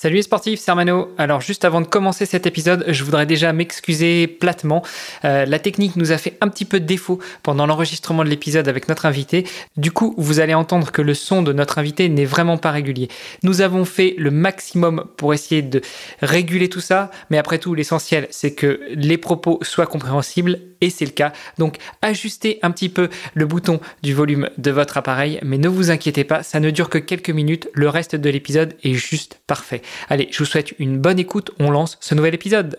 Salut les sportifs, c'est Armano. Alors juste avant de commencer cet épisode, je voudrais déjà m'excuser platement. Euh, la technique nous a fait un petit peu de défaut pendant l'enregistrement de l'épisode avec notre invité. Du coup, vous allez entendre que le son de notre invité n'est vraiment pas régulier. Nous avons fait le maximum pour essayer de réguler tout ça, mais après tout, l'essentiel, c'est que les propos soient compréhensibles et c'est le cas. Donc ajustez un petit peu le bouton du volume de votre appareil, mais ne vous inquiétez pas, ça ne dure que quelques minutes. Le reste de l'épisode est juste parfait. Allez, je vous souhaite une bonne écoute, on lance ce nouvel épisode.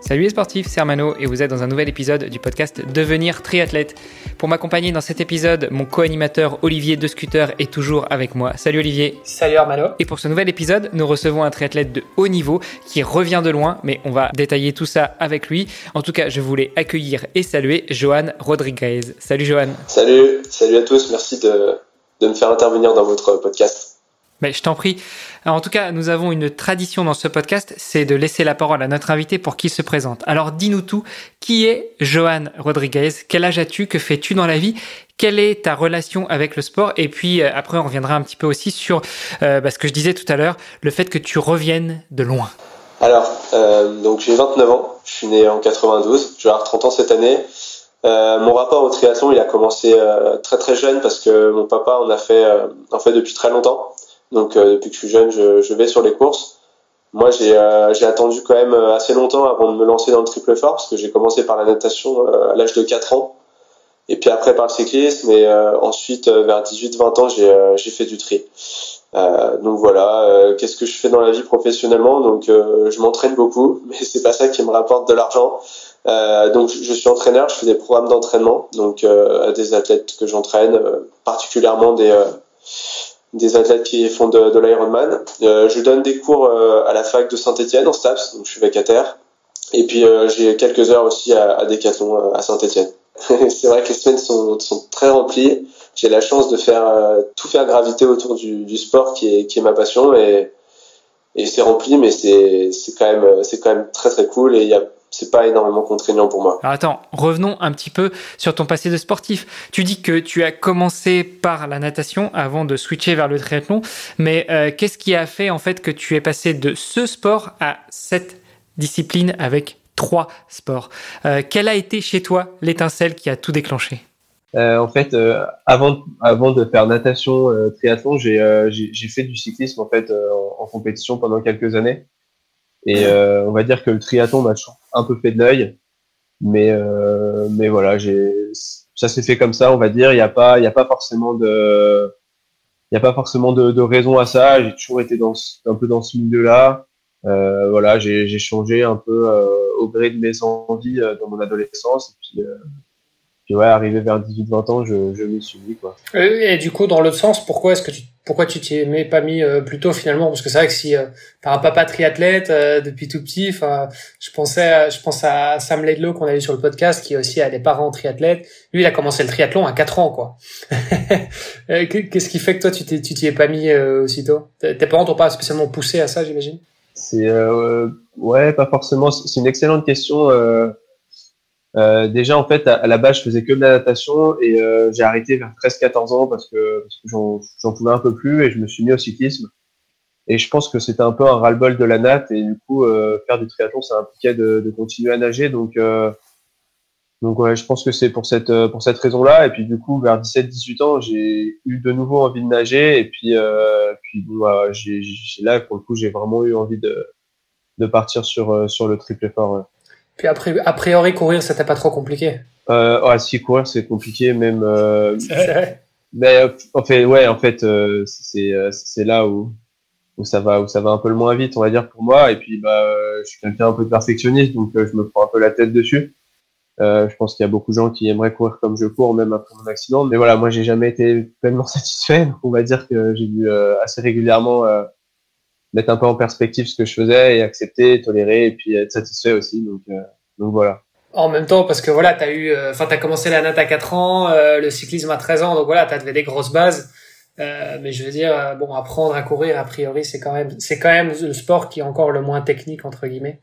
Salut les sportifs, c'est Armano et vous êtes dans un nouvel épisode du podcast Devenir triathlète. Pour m'accompagner dans cet épisode, mon co-animateur Olivier De Scooter est toujours avec moi. Salut Olivier. Salut Armano. Et pour ce nouvel épisode, nous recevons un triathlète de haut niveau qui revient de loin, mais on va détailler tout ça avec lui. En tout cas, je voulais accueillir et saluer Johan Rodriguez. Salut Johan. Salut, salut à tous, merci de, de me faire intervenir dans votre podcast. Mais je t'en prie. en tout cas, nous avons une tradition dans ce podcast, c'est de laisser la parole à notre invité pour qu'il se présente. Alors dis-nous tout. Qui est Johan Rodriguez? Quel âge as-tu? Que fais-tu dans la vie? Quelle est ta relation avec le sport? Et puis euh, après, on reviendra un petit peu aussi sur euh, bah, ce que je disais tout à l'heure, le fait que tu reviennes de loin. Alors, euh, donc j'ai 29 ans. Je suis né en 92. Je vais avoir 30 ans cette année. mon rapport au triathlon, il a commencé très très jeune parce que mon papa en a fait, en fait depuis très longtemps. Donc euh, depuis que je suis jeune, je, vais sur les courses. Moi, euh, j'ai attendu quand même euh, assez longtemps avant de me lancer dans le triple fort parce que j'ai commencé par la natation à l'âge de 4 ans et puis après par le cyclisme et ensuite vers 18-20 ans j'ai fait du tri. donc voilà, qu'est-ce que je fais dans la vie professionnellement? Donc je m'entraîne beaucoup, mais c'est pas ça qui me rapporte de l'argent. donc je suis entraîneur, je fais des programmes d'entraînement, donc à des athlètes que j'entraîne, particulièrement des des athlètes qui font de, de l'Ironman. Euh, je donne des cours euh, à la fac de Saint-Etienne en STAPS, donc je suis vacataire. Et puis euh, j'ai quelques heures aussi à, à Decathlon à Saint-Etienne. c'est vrai que les semaines sont, très remplies. J'ai la chance de faire tout faire graviter autour du, sport qui est, ma passion et, c'est rempli, mais c'est quand même quand même très très cool et il y a c'est pas énormément contraignant pour moi. Alors attends, revenons un petit peu sur ton passé de sportif. Tu dis que tu as commencé par la natation avant de switcher vers le triathlon, mais euh, qu'est-ce qui a fait en fait que tu es passé de ce sport à cette discipline avec trois sports? Euh, Quelle a été chez toi l'étincelle qui a tout déclenché? Euh, en fait, avant, avant de faire natation, triathlon, j'ai fait du cyclisme en fait en, compétition pendant quelques années. Et on va dire que le triathlon m'a toujours un peu fait de l'œil. Mais, euh, mais voilà, ça s'est fait comme ça, on va dire. Il n'y a pas, y a pas forcément de, il a pas forcément de, raison à ça. J'ai toujours été dans, un peu dans ce milieu-là. Euh, voilà, j'ai, changé un peu euh, au gré de mes envies dans mon adolescence. Et puis, puis ouais, arrivé vers 18-20 ans, je, je m'y suis mis quoi. Et, du coup, dans l'autre sens, pourquoi est-ce que tu pourquoi tu t'y es pas mis euh, plus tôt finalement? Parce que c'est vrai que si euh, par un papa triathlète euh, depuis tout petit, enfin, je pensais, je pense à Sam Laidlow qu'on a eu sur le podcast, qui aussi a des parents triathlètes. Lui, il a commencé le triathlon à 4 ans, quoi. Qu'est-ce qui fait que toi, tu t'y tu t'y es pas mis aussitôt? Tes parents t'ont pas spécialement poussé à ça, j'imagine? C'est ouais, pas forcément. C'est une excellente question. Euh, déjà, en fait, à, la base, je faisais que de la natation et euh, j'ai arrêté vers 13-14 ans parce que, parce que j'en pouvais un peu plus et je me suis mis au cyclisme. Et je pense que c'était un peu un ras-le-bol de la natte et du coup, euh, faire du triathlon, ça impliquait de, de continuer à nager. Donc, euh, donc ouais, je pense que c'est pour cette, pour cette raison-là. Et puis du coup, vers 17-18 ans, j'ai eu de nouveau envie de nager. Et puis, puis bon, j'ai là, pour le coup, j'ai vraiment eu envie de, de partir sur, sur le triple effort. Puis après, a priori, courir, t'a pas trop compliqué euh, ouais, si courir, c'est compliqué, même. Euh, mais en fait, ouais, en fait, euh, c'est euh, c'est là où où ça va où ça va un peu le moins vite, on va dire pour moi. Et puis, bah, je suis quelqu'un un peu de perfectionniste, donc je me prends un peu la tête dessus. je pense qu'il y a beaucoup de gens qui aimeraient courir comme je cours, même après mon accident. Mais voilà, moi, j'ai jamais été pleinement satisfait. Donc on va dire que j'ai dû assez régulièrement mettre un peu en perspective ce que je faisais et accepter, tolérer et puis être satisfait aussi. Donc, euh, donc voilà. en même temps, parce que voilà, t'as eu, euh, enfin, t'as commencé la natte à 4 ans, euh, le cyclisme à 13 ans, donc voilà, t'avais des grosses bases. Euh, mais je veux dire, bon, apprendre à courir, a priori, c'est quand même, c'est quand même le sport qui est encore le moins technique entre guillemets.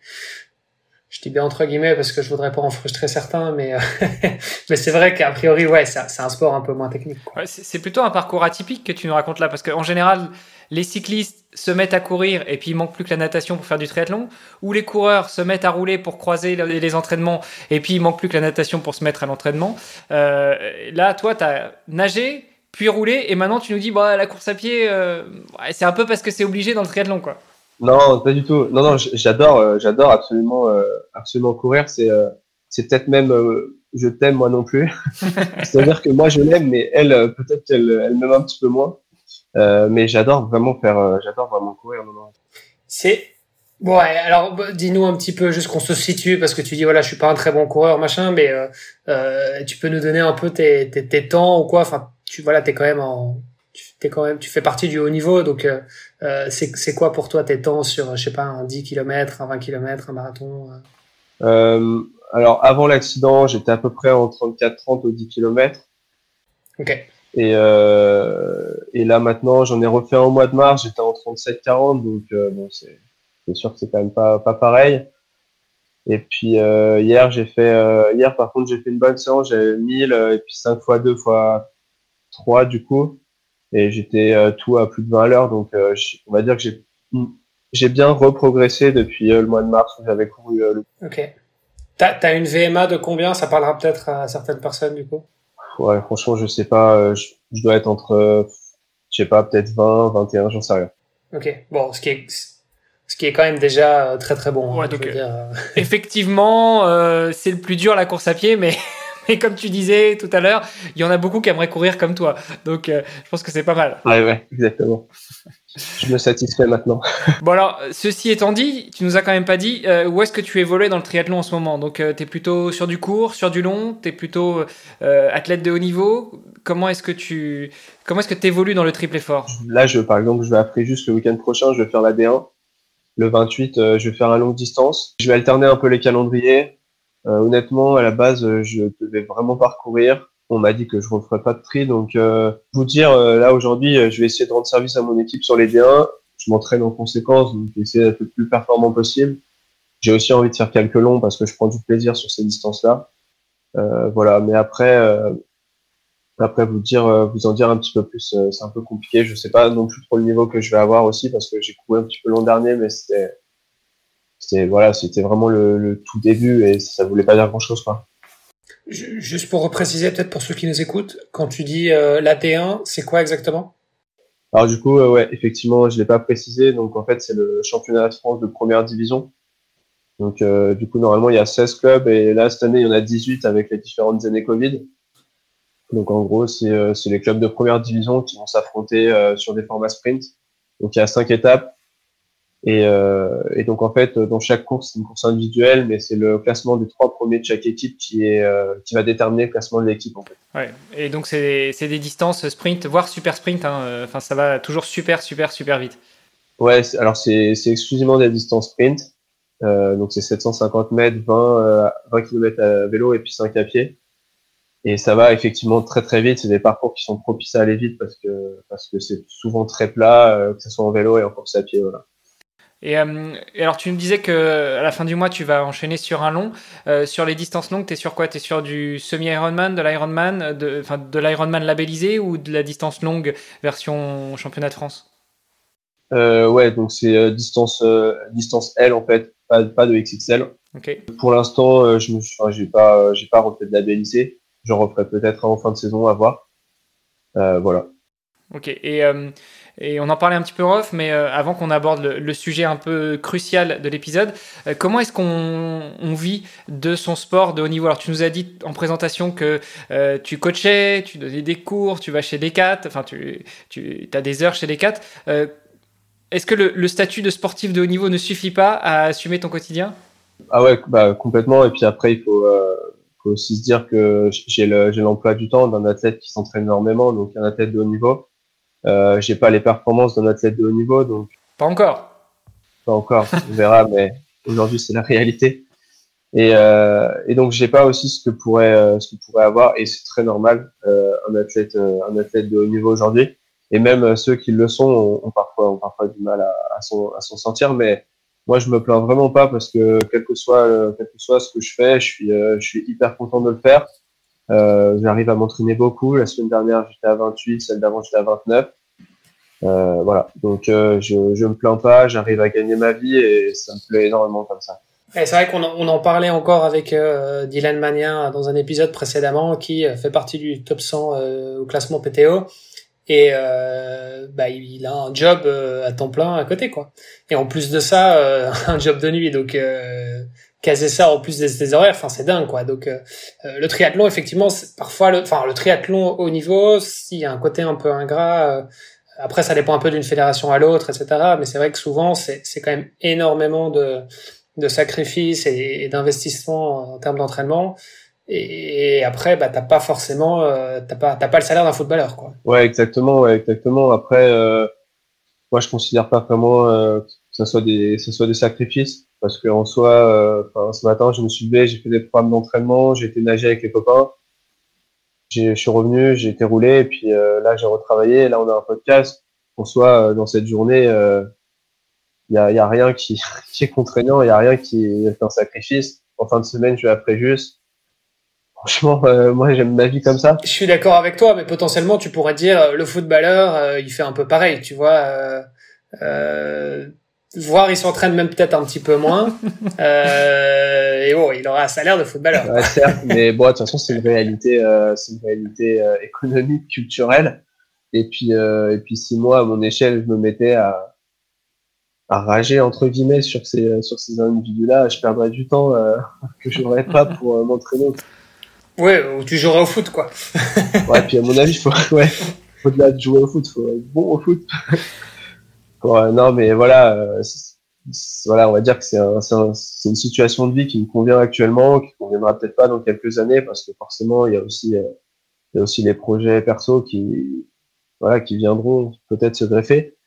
Je dis bien entre guillemets parce que je voudrais pas en frustrer certains, mais mais c'est vrai qu'a priori, ouais, c'est un sport un peu moins technique. c'est plutôt un parcours atypique que tu nous racontes là, parce qu'en général, les cyclistes se mettent à courir et puis il manque plus que la natation pour faire du triathlon, ou les coureurs se mettent à rouler pour croiser les entraînements et puis il manque plus que la natation pour se mettre à l'entraînement? Euh, là, toi, tu as nagé, puis roulé, et maintenant tu nous dis, bah, la course à pied, euh, c'est un peu parce que c'est obligé dans le triathlon, quoi. Non, pas du tout. Non, non, j'adore, euh, j'adore absolument, absolument courir. C'est, c'est peut-être même, je t'aime moi non plus. C'est-à-dire que moi je l'aime, mais elle, peut-être qu'elle, elle m'aime un petit peu moins. Euh, mais j'adore vraiment faire, euh, j'adore vraiment courir. C'est bon. alors bah, dis-nous un petit peu juste qu'on se situe parce que tu dis voilà, je suis pas un très bon coureur machin, mais euh, euh, tu peux nous donner un peu tes, tes, tes temps ou quoi? Enfin, tu voilà, t'es quand même en, tu es quand même, tu fais partie du haut niveau, donc euh, c'est c'est quoi pour toi tes temps sur je sais pas un 10 km, un 20 km, un marathon euh, Alors avant l'accident, j'étais à peu près en 34-30 au 10 km. Ok. Et, euh, et là maintenant, j'en ai refait un au mois de mars, j'étais en 37-40, donc euh, bon, c'est sûr que c'est quand même pas, pas pareil. Et puis euh, hier, j'ai fait, euh, hier par contre, j'ai fait une bonne séance, j'avais 1000 et puis 5 fois 2 fois 3 du coup, et j'étais tout à plus de 20 à l'heure, donc on va dire que j'ai j'ai bien reprogressé depuis le mois de mars où j'avais couru le. Ok. T'as as une VMA de combien? Ça parlera peut-être à certaines personnes du coup ouais, franchement, je sais pas. Euh, je, dois être entre, euh, je sais pas, peut-être 20, 21, j'en sais rien. Ok. Bon, ce qui est, ce qui est quand même déjà euh, très très bon. Hein, effectivement, c'est le plus dur la course à pied, mais mais comme tu disais tout à l'heure, il y en a beaucoup qui aimeraient courir comme toi. Donc, je pense que c'est pas mal. Ouais, ouais, exactement. Je me satisfais maintenant. bon alors, ceci étant dit, tu nous as quand même pas dit euh, où est-ce que tu évolues dans le triathlon en ce moment? Donc, euh, tu es plutôt sur du court, sur du long, tu es plutôt euh, athlète de haut niveau? Comment est-ce que tu comment est-ce que évolues dans le triple effort? Là, je, par exemple, je vais après juste le week-end prochain, je vais faire la D1. Le 28, je vais faire la longue distance. Je vais alterner un peu les calendriers. Honnêtement, à la base, je devais vraiment parcourir on m'a dit que je ne referais pas de tri. Donc, euh, vous dire, euh, là aujourd'hui, euh, je vais essayer de rendre service à mon équipe sur les D1. Je m'entraîne en conséquence, donc essayer d'être le plus performant possible. J'ai aussi envie de faire quelques longs parce que je prends du plaisir sur ces distances-là. Euh, voilà, mais après, après vous dire, vous en dire un petit peu plus, c'est un peu compliqué. Je sais pas non plus trop le niveau que je vais avoir aussi parce que j'ai couru un petit peu l'an dernier, mais c'était, c'était voilà, c'était vraiment le, le, tout début et ça voulait pas dire grand-chose, quoi. Juste pour repréciser peut-être pour ceux qui nous écoutent, quand tu dis euh, la T1, c'est quoi exactement? Alors du coup, euh, ouais, effectivement, je l'ai pas précisé. Donc en fait, c'est le championnat de France de première division. Donc euh, du coup, normalement, il y a 16 clubs et là, cette année, il y en a 18 avec les différentes années Covid. Donc en gros, c'est les clubs de première division qui vont s'affronter sur des formats sprint. Donc il y a cinq étapes et, euh, et, donc en fait, dans chaque course, c'est une course individuelle, mais c'est le classement des trois premiers de chaque équipe qui est euh, qui va déterminer le classement de l'équipe en fait. Ouais. Et donc c'est des distances sprint, voire super sprint. Hein. Enfin, ça va toujours super, super, super vite. Ouais. Alors c'est exclusivement des distances sprint. Euh, donc c'est 750 mètres, 20 20 km à vélo et puis 5 à pied. Et ça va effectivement très très vite. C'est des parcours qui sont propices à aller vite parce que parce que c'est souvent très plat, euh, que ce soit en vélo et en course à pied. Voilà. Euh, et, alors, tu me disais que à la fin du mois, tu vas enchaîner sur un long. Euh, sur les distances longues, tu es sur quoi? Tu es sur du semi-Ironman, de l'Ironman, de, de l'Ironman labellisé ou de la distance longue version championnat de France? Euh, Ouais, donc c'est distance, distance L en fait, pas, pas de XXL. Okay. Pour l'instant, je me j'ai pas, j'ai pas refait de labellisé. J'en referai peut-être en fin de saison à voir. voilà. Ok. Et et on en parlait un petit peu en off, mais euh, avant qu'on aborde le, sujet un peu crucial de l'épisode, euh, comment est-ce qu'on vit de son sport de haut niveau? Alors tu nous as dit en présentation que euh, tu coachais, tu donnais des cours, tu vas chez Decat, enfin tu, tu as des heures chez Decat. est-ce que le, statut de sportif de haut niveau ne suffit pas à assumer ton quotidien? Ah ouais, bah, complètement. Et puis après, il faut aussi se dire que j'ai l'emploi du temps d'un athlète qui s'entraîne énormément, donc un athlète de haut niveau. Euh, j'ai pas les performances d'un athlète de haut niveau, donc. Pas encore. Pas encore, on verra, mais aujourd'hui c'est la réalité. Et, euh, et donc j'ai pas aussi ce que pourrait euh, ce que pourrait avoir et c'est très normal euh, un athlète euh, un athlète de haut niveau aujourd'hui et même ceux qui le sont ont, parfois ont parfois du mal à, à s'en à s'en sortir mais moi je me plains vraiment pas parce que quel que soit quel que soit ce que je fais je suis je suis hyper content de le faire j'arrive à m'entraîner beaucoup. La semaine dernière j'étais à 28 celle d'avant j'étais à 29 voilà. Donc je je me plains pas j'arrive à gagner ma vie et ça me plaît énormément comme ça. C'est vrai qu'on en, on en parlait encore avec euh, Dylan Magnin dans un épisode précédemment qui euh, fait partie du top 100 euh, au classement PTO et bah, il a un job à temps plein à côté quoi. Et en plus de ça, un job de nuit. Donc caser ça en plus des, des horaires, enfin c'est dingue quoi. Donc le triathlon effectivement, parfois le, enfin le triathlon au niveau, s'il y a un côté un peu ingrat. après ça dépend un peu d'une fédération à l'autre, etc. Mais c'est vrai que souvent c'est quand même énormément de de sacrifice et, d'investissement en termes d'entraînement. Et, après, bah, t'as pas forcément, euh, t'as pas, t'as pas le salaire d'un footballeur, quoi. Ouais, exactement, ouais, exactement. Après, euh, moi, je considère pas vraiment euh, que ce soit des, ce soit des sacrifices, parce que en soi, euh, ce matin, je me suis levé, j'ai fait des programmes d'entraînement, j'ai été nager avec les copains, je suis revenu, j'ai été roulé, et puis là, j'ai retravaillé. Là, on a un podcast. En soi, dans cette journée, il y a, y a, rien qui, qui est contraignant, il y a rien qui est un sacrifice. En fin de semaine, je vais après juste. Franchement, euh, moi j'aime ma vie comme ça. Je suis d'accord avec toi, mais potentiellement tu pourrais dire euh, le footballeur, euh, il fait un peu pareil, tu vois. Euh, voir il s'entraîne même peut-être un petit peu moins. et bon, il aura un salaire de footballeur. Ouais, certes, mais bon, de toute façon c'est une réalité, c'est une réalité économique, culturelle. Et puis, et puis si moi à mon échelle je me mettais à à rager entre guillemets sur ces sur ces individus-là, je perdrais du temps euh, que je n'aurais pas pour euh, m'entraîner. Ouais, ou tu jouerais au foot quoi. ouais, puis à mon avis, faut ouais, au-delà de jouer au foot, faut être bon au foot. non, mais voilà, euh, voilà, on va dire que c'est un, un, une situation de vie qui me convient actuellement, qui conviendra peut-être pas dans quelques années, parce que forcément, il y a aussi euh, il y a aussi les projets perso qui voilà qui viendront peut-être se greffer.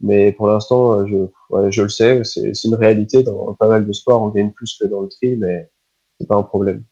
Mais pour l'instant, euh, je, je le sais, c'est une réalité. Dans pas mal de sports, on gagne plus que dans le tri, mais c'est pas un problème.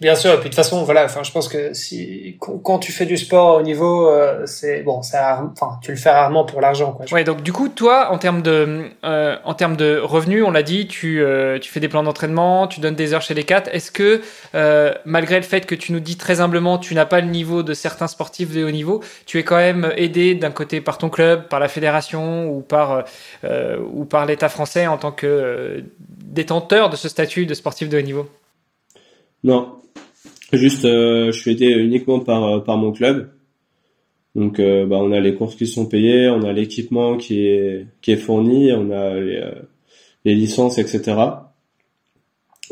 Bien sûr, et puis de toute façon, voilà, enfin, je pense que si quand tu fais du sport au niveau, euh, c'est bon, ça, enfin, tu le fais rarement pour l'argent, quoi. Ouais, donc du coup, toi, en termes de, euh, en termes de revenus, on l'a dit, tu, euh, tu fais des plans d'entraînement, tu donnes des heures chez les quatre. Est-ce que, euh, malgré le fait que tu nous dis très humblement, tu n'as pas le niveau de certains sportifs de haut niveau, tu es quand même aidé d'un côté par ton club, par la fédération ou par, euh, ou par l'État français en tant que détenteur de ce statut de sportif de haut niveau? Non, Juste, euh, je suis aidé uniquement par euh, par mon club. Donc, euh, bah, on a les courses qui sont payées, on a l'équipement qui est qui est fourni, on a les, les licences, etc.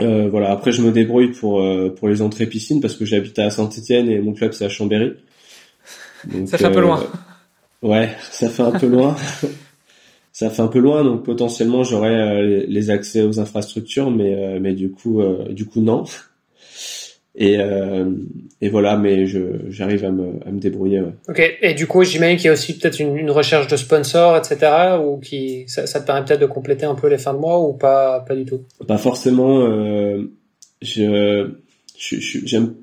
Euh, voilà. Après, je me débrouille pour pour les entrées piscines parce que j'habite à Saint-Étienne et mon club c'est à Chambéry. Donc, ça fait un peu loin. Ouais, ça fait un peu loin. ça fait un peu loin, donc potentiellement j'aurais les accès aux infrastructures, mais mais du coup du coup non. Et, euh, et voilà, mais j'arrive à me, à me débrouiller. Ouais. Ok. Et du coup, j'imagine qu'il y a aussi peut-être une, une, recherche de sponsors, etc. Ou qui ça, ça te permet peut-être de compléter un peu les fins de mois ou pas pas du tout? Pas forcément. Euh, je j'aime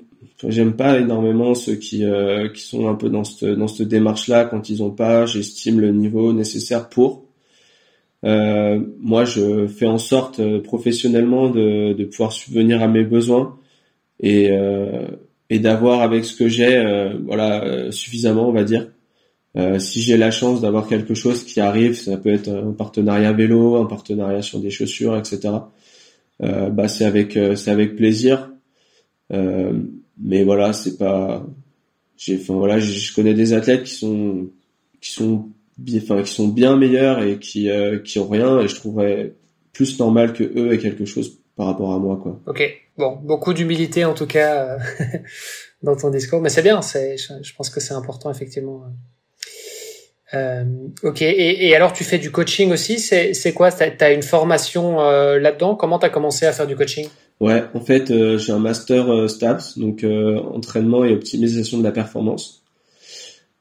j'aime pas énormément ceux qui euh, qui sont un peu dans cette dans cette démarche là quand ils ont pas j'estime le niveau nécessaire pour euh, moi je fais en sorte euh, professionnellement de de pouvoir subvenir à mes besoins et, euh, et d'avoir avec ce que j'ai, euh, voilà, euh, suffisamment, on va dire. si j'ai la chance d'avoir quelque chose qui arrive, ça peut être un partenariat vélo, un partenariat sur des chaussures, etc. bah c'est avec c'est avec plaisir. mais voilà, c'est pas. J'ai, enfin voilà, je connais des athlètes qui sont qui sont bien, enfin qui sont bien meilleurs et qui qui ont rien et je trouverais plus normal que eux aient quelque chose par rapport à moi quoi. Ok. Bon, beaucoup d'humilité en tout cas euh, dans ton discours, mais c'est bien. C'est, je, pense que c'est important effectivement. Euh, ok. Et, et, alors, tu fais du coaching aussi. C'est, c'est quoi? T'as as une formation euh, là-dedans? Comment t'as commencé à faire du coaching? Ouais, en fait, euh, j'ai un master euh, STAPS, donc entraînement et optimisation de la performance.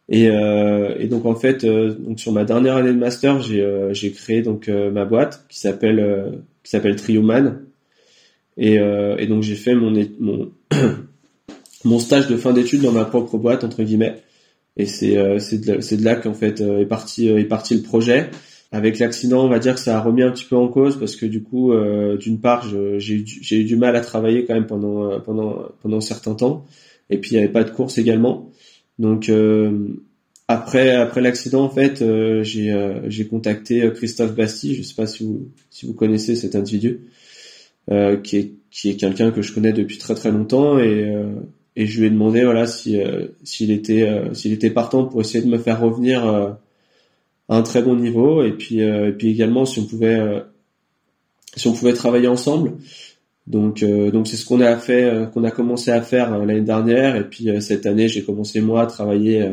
Et, et donc en fait, donc sur ma dernière année de master, j'ai j'ai créé donc ma boîte qui s'appelle qui s'appelle Trioman Et, euh, et donc j'ai fait mon, mon, mon stage de fin d'études dans ma propre boîte, entre guillemets. Et c'est euh, de, de là qu'en fait est parti est parti le projet. Avec l'accident, on va dire que ça a remis un petit peu en cause parce que du coup, d'une part, j'ai eu, du mal à travailler quand même pendant pendant pendant un certain temps. Et puis il n'y avait pas de course également. Donc après après l'accident en fait euh, j'ai euh, contacté euh, Christophe Basti je sais pas si vous si vous connaissez cet individu qui est qui est quelqu'un que je connais depuis très très longtemps et et je lui ai demandé voilà si s'il était s'il était partant pour essayer de me faire revenir à un très bon niveau et puis et puis également si on pouvait si on pouvait travailler ensemble donc donc c'est ce qu'on a fait qu'on a commencé à faire l'année dernière et puis cette année j'ai commencé moi à travailler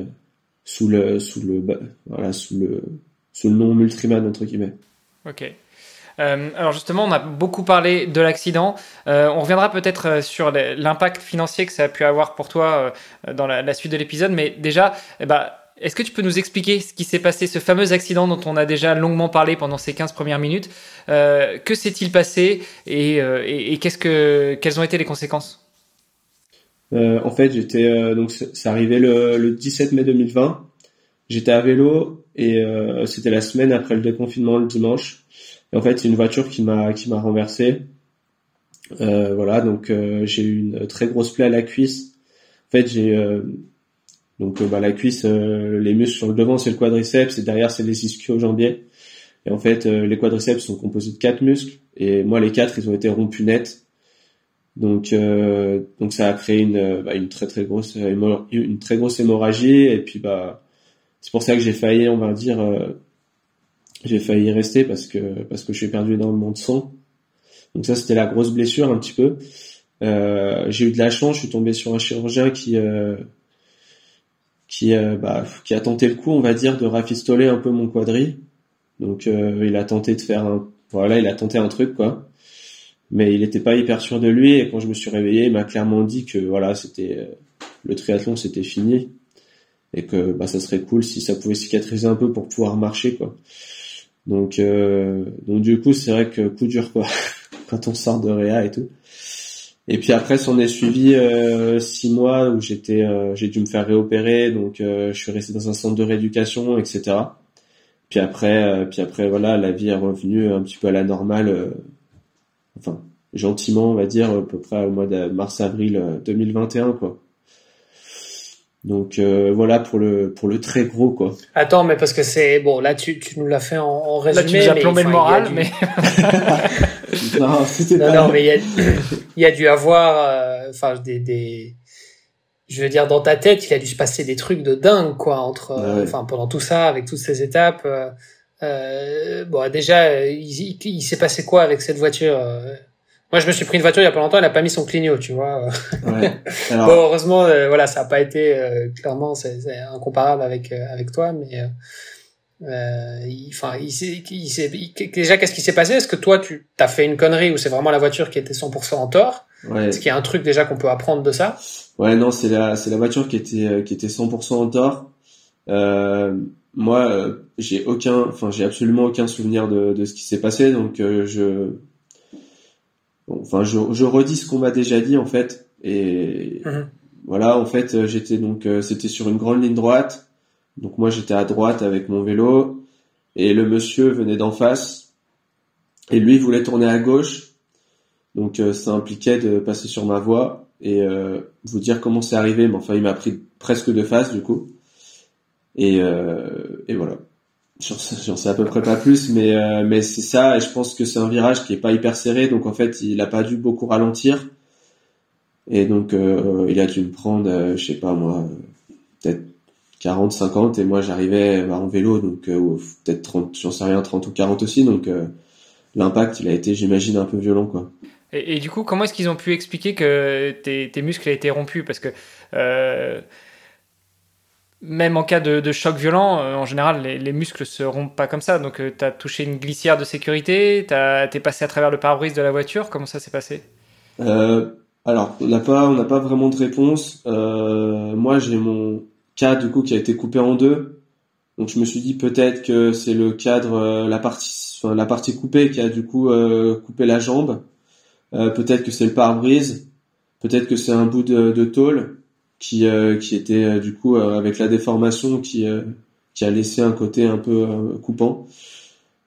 sous le sous le bah, voilà sous le sous le nom Multriman entre guillemets. Ok. Euh, alors justement, on a beaucoup parlé de l'accident. Euh, on reviendra peut-être euh, sur l'impact financier que ça a pu avoir pour toi dans la, suite de l'épisode. Mais déjà, eh ben, est-ce que tu peux nous expliquer ce qui s'est passé, ce fameux accident dont on a déjà longuement parlé pendant ces 15 premières minutes? Que s'est-il passé et, et, que, quelles ont été les conséquences? En fait, j'étais donc ça arrivait le, le, 17 mai 2020. J'étais à vélo et c'était la semaine après le déconfinement le dimanche. Et en fait, c'est une voiture qui m'a qui m'a renversé. voilà, donc j'ai eu une très grosse plaie à la cuisse. En fait, j'ai donc bah, la cuisse, les muscles sur le devant c'est le quadriceps et derrière c'est les ischio-jambiers. Et en fait, les quadriceps sont composés de quatre muscles et moi les quatre ils ont été rompus net. Donc, euh, donc ça a créé une, bah, une très très grosse une très grosse hémorragie et puis bah c'est pour ça que j'ai failli, on va dire, euh, j'ai failli rester parce que parce que j'ai perdu énormément de sang. Donc ça c'était la grosse blessure un petit peu. Euh, j'ai eu de la chance, je suis tombé sur un chirurgien qui euh, qui euh, bah, qui a tenté le coup, on va dire, de rafistoler un peu mon quadri. Donc il a tenté de faire un voilà, il a tenté un truc quoi mais il n'était pas hyper sûr de lui. Et quand je me suis réveillé, il m'a clairement dit que voilà, c'était euh, le triathlon, c'était fini et que bah ça serait cool si ça pouvait cicatriser un peu pour pouvoir marcher quoi. Donc euh, donc du coup, c'est vrai que coup dur quoi quand on sort de réa et tout. Et puis après, s'en est suivi euh, six mois où j'étais, euh, j'ai dû me faire réopérer, donc je suis resté dans un centre de rééducation, etc. Puis après, puis après voilà, la vie est revenue un petit peu à la normale enfin gentiment on va dire à peu près au mois de mars-avril 2021 euh, quoi. Donc euh, voilà pour le pour le très gros quoi. Attends mais parce que c'est bon là tu, tu nous l'as fait en, en résumé. Là tu nous as plombé le moral mais. non c'était non, non mais il y a, il y a dû avoir euh, enfin des, des je veux dire dans ta tête il a dû se passer des trucs de dingue quoi entre enfin pendant tout ça avec toutes ces étapes. Euh, bon, déjà, il, il, s'est passé quoi avec cette voiture euh? Moi, je me suis pris une voiture il y a pas longtemps, elle a pas mis son clignot, tu vois. Ouais. bon, heureusement, euh, voilà, ça a pas été clairement, c'est incomparable avec avec toi, mais enfin, il, il, déjà, qu'est-ce qui s'est passé? Est-ce que toi, tu as fait une connerie ou c'est vraiment la voiture qui était 100% en tort? Ouais. Est-ce qu'il y a un truc déjà qu'on peut apprendre de ça? Ouais, non, c'est la c'est la voiture qui était qui était 100% en tort. Euh, moi, euh, j'ai aucun, enfin, j'ai absolument aucun souvenir de, de ce qui s'est passé, donc euh, je, enfin, je, je, redis ce qu'on m'a déjà dit en fait, et mhm. voilà, en fait, euh, j'étais donc, c'était sur une grande ligne droite, donc moi j'étais à droite avec mon vélo, et le monsieur venait d'en face, et lui voulait tourner à gauche, donc ça impliquait de passer sur ma voie et vous dire comment c'est arrivé, mais enfin il m'a pris presque de face du coup. Et, euh, et voilà. J'en sais à peu près pas plus, mais, euh, mais c'est ça. Et je pense que c'est un virage qui est pas hyper serré, donc en fait, il a pas dû beaucoup ralentir. Et donc, euh, il a dû me prendre, euh, je sais pas moi, peut-être 40, 50, et moi j'arrivais bah, en vélo, donc euh, peut-être 30, j'en sais rien, 30 ou 40 aussi, donc l'impact, il a été, j'imagine, un peu violent, quoi. Et, et du coup, comment est-ce qu'ils ont pu expliquer que tes, tes muscles été rompus? Parce que même en cas de, choc violent, euh, en général, les, muscles se rompent pas comme ça. Donc, euh, touché une glissière de sécurité, tu es passé à travers le pare-brise de la voiture. Comment ça s'est passé? Euh, Alors, on n'a pas, on pas vraiment de réponse. moi, j'ai mon cadre du coup qui a été coupé en deux. Donc, je me suis dit peut-être que c'est le cadre, la partie, enfin, la partie coupée qui a du coup coupé la jambe. peut-être que c'est le pare-brise, peut-être que c'est un bout de, de tôle qui qui était du coup avec la déformation qui qui a laissé un côté un peu coupant.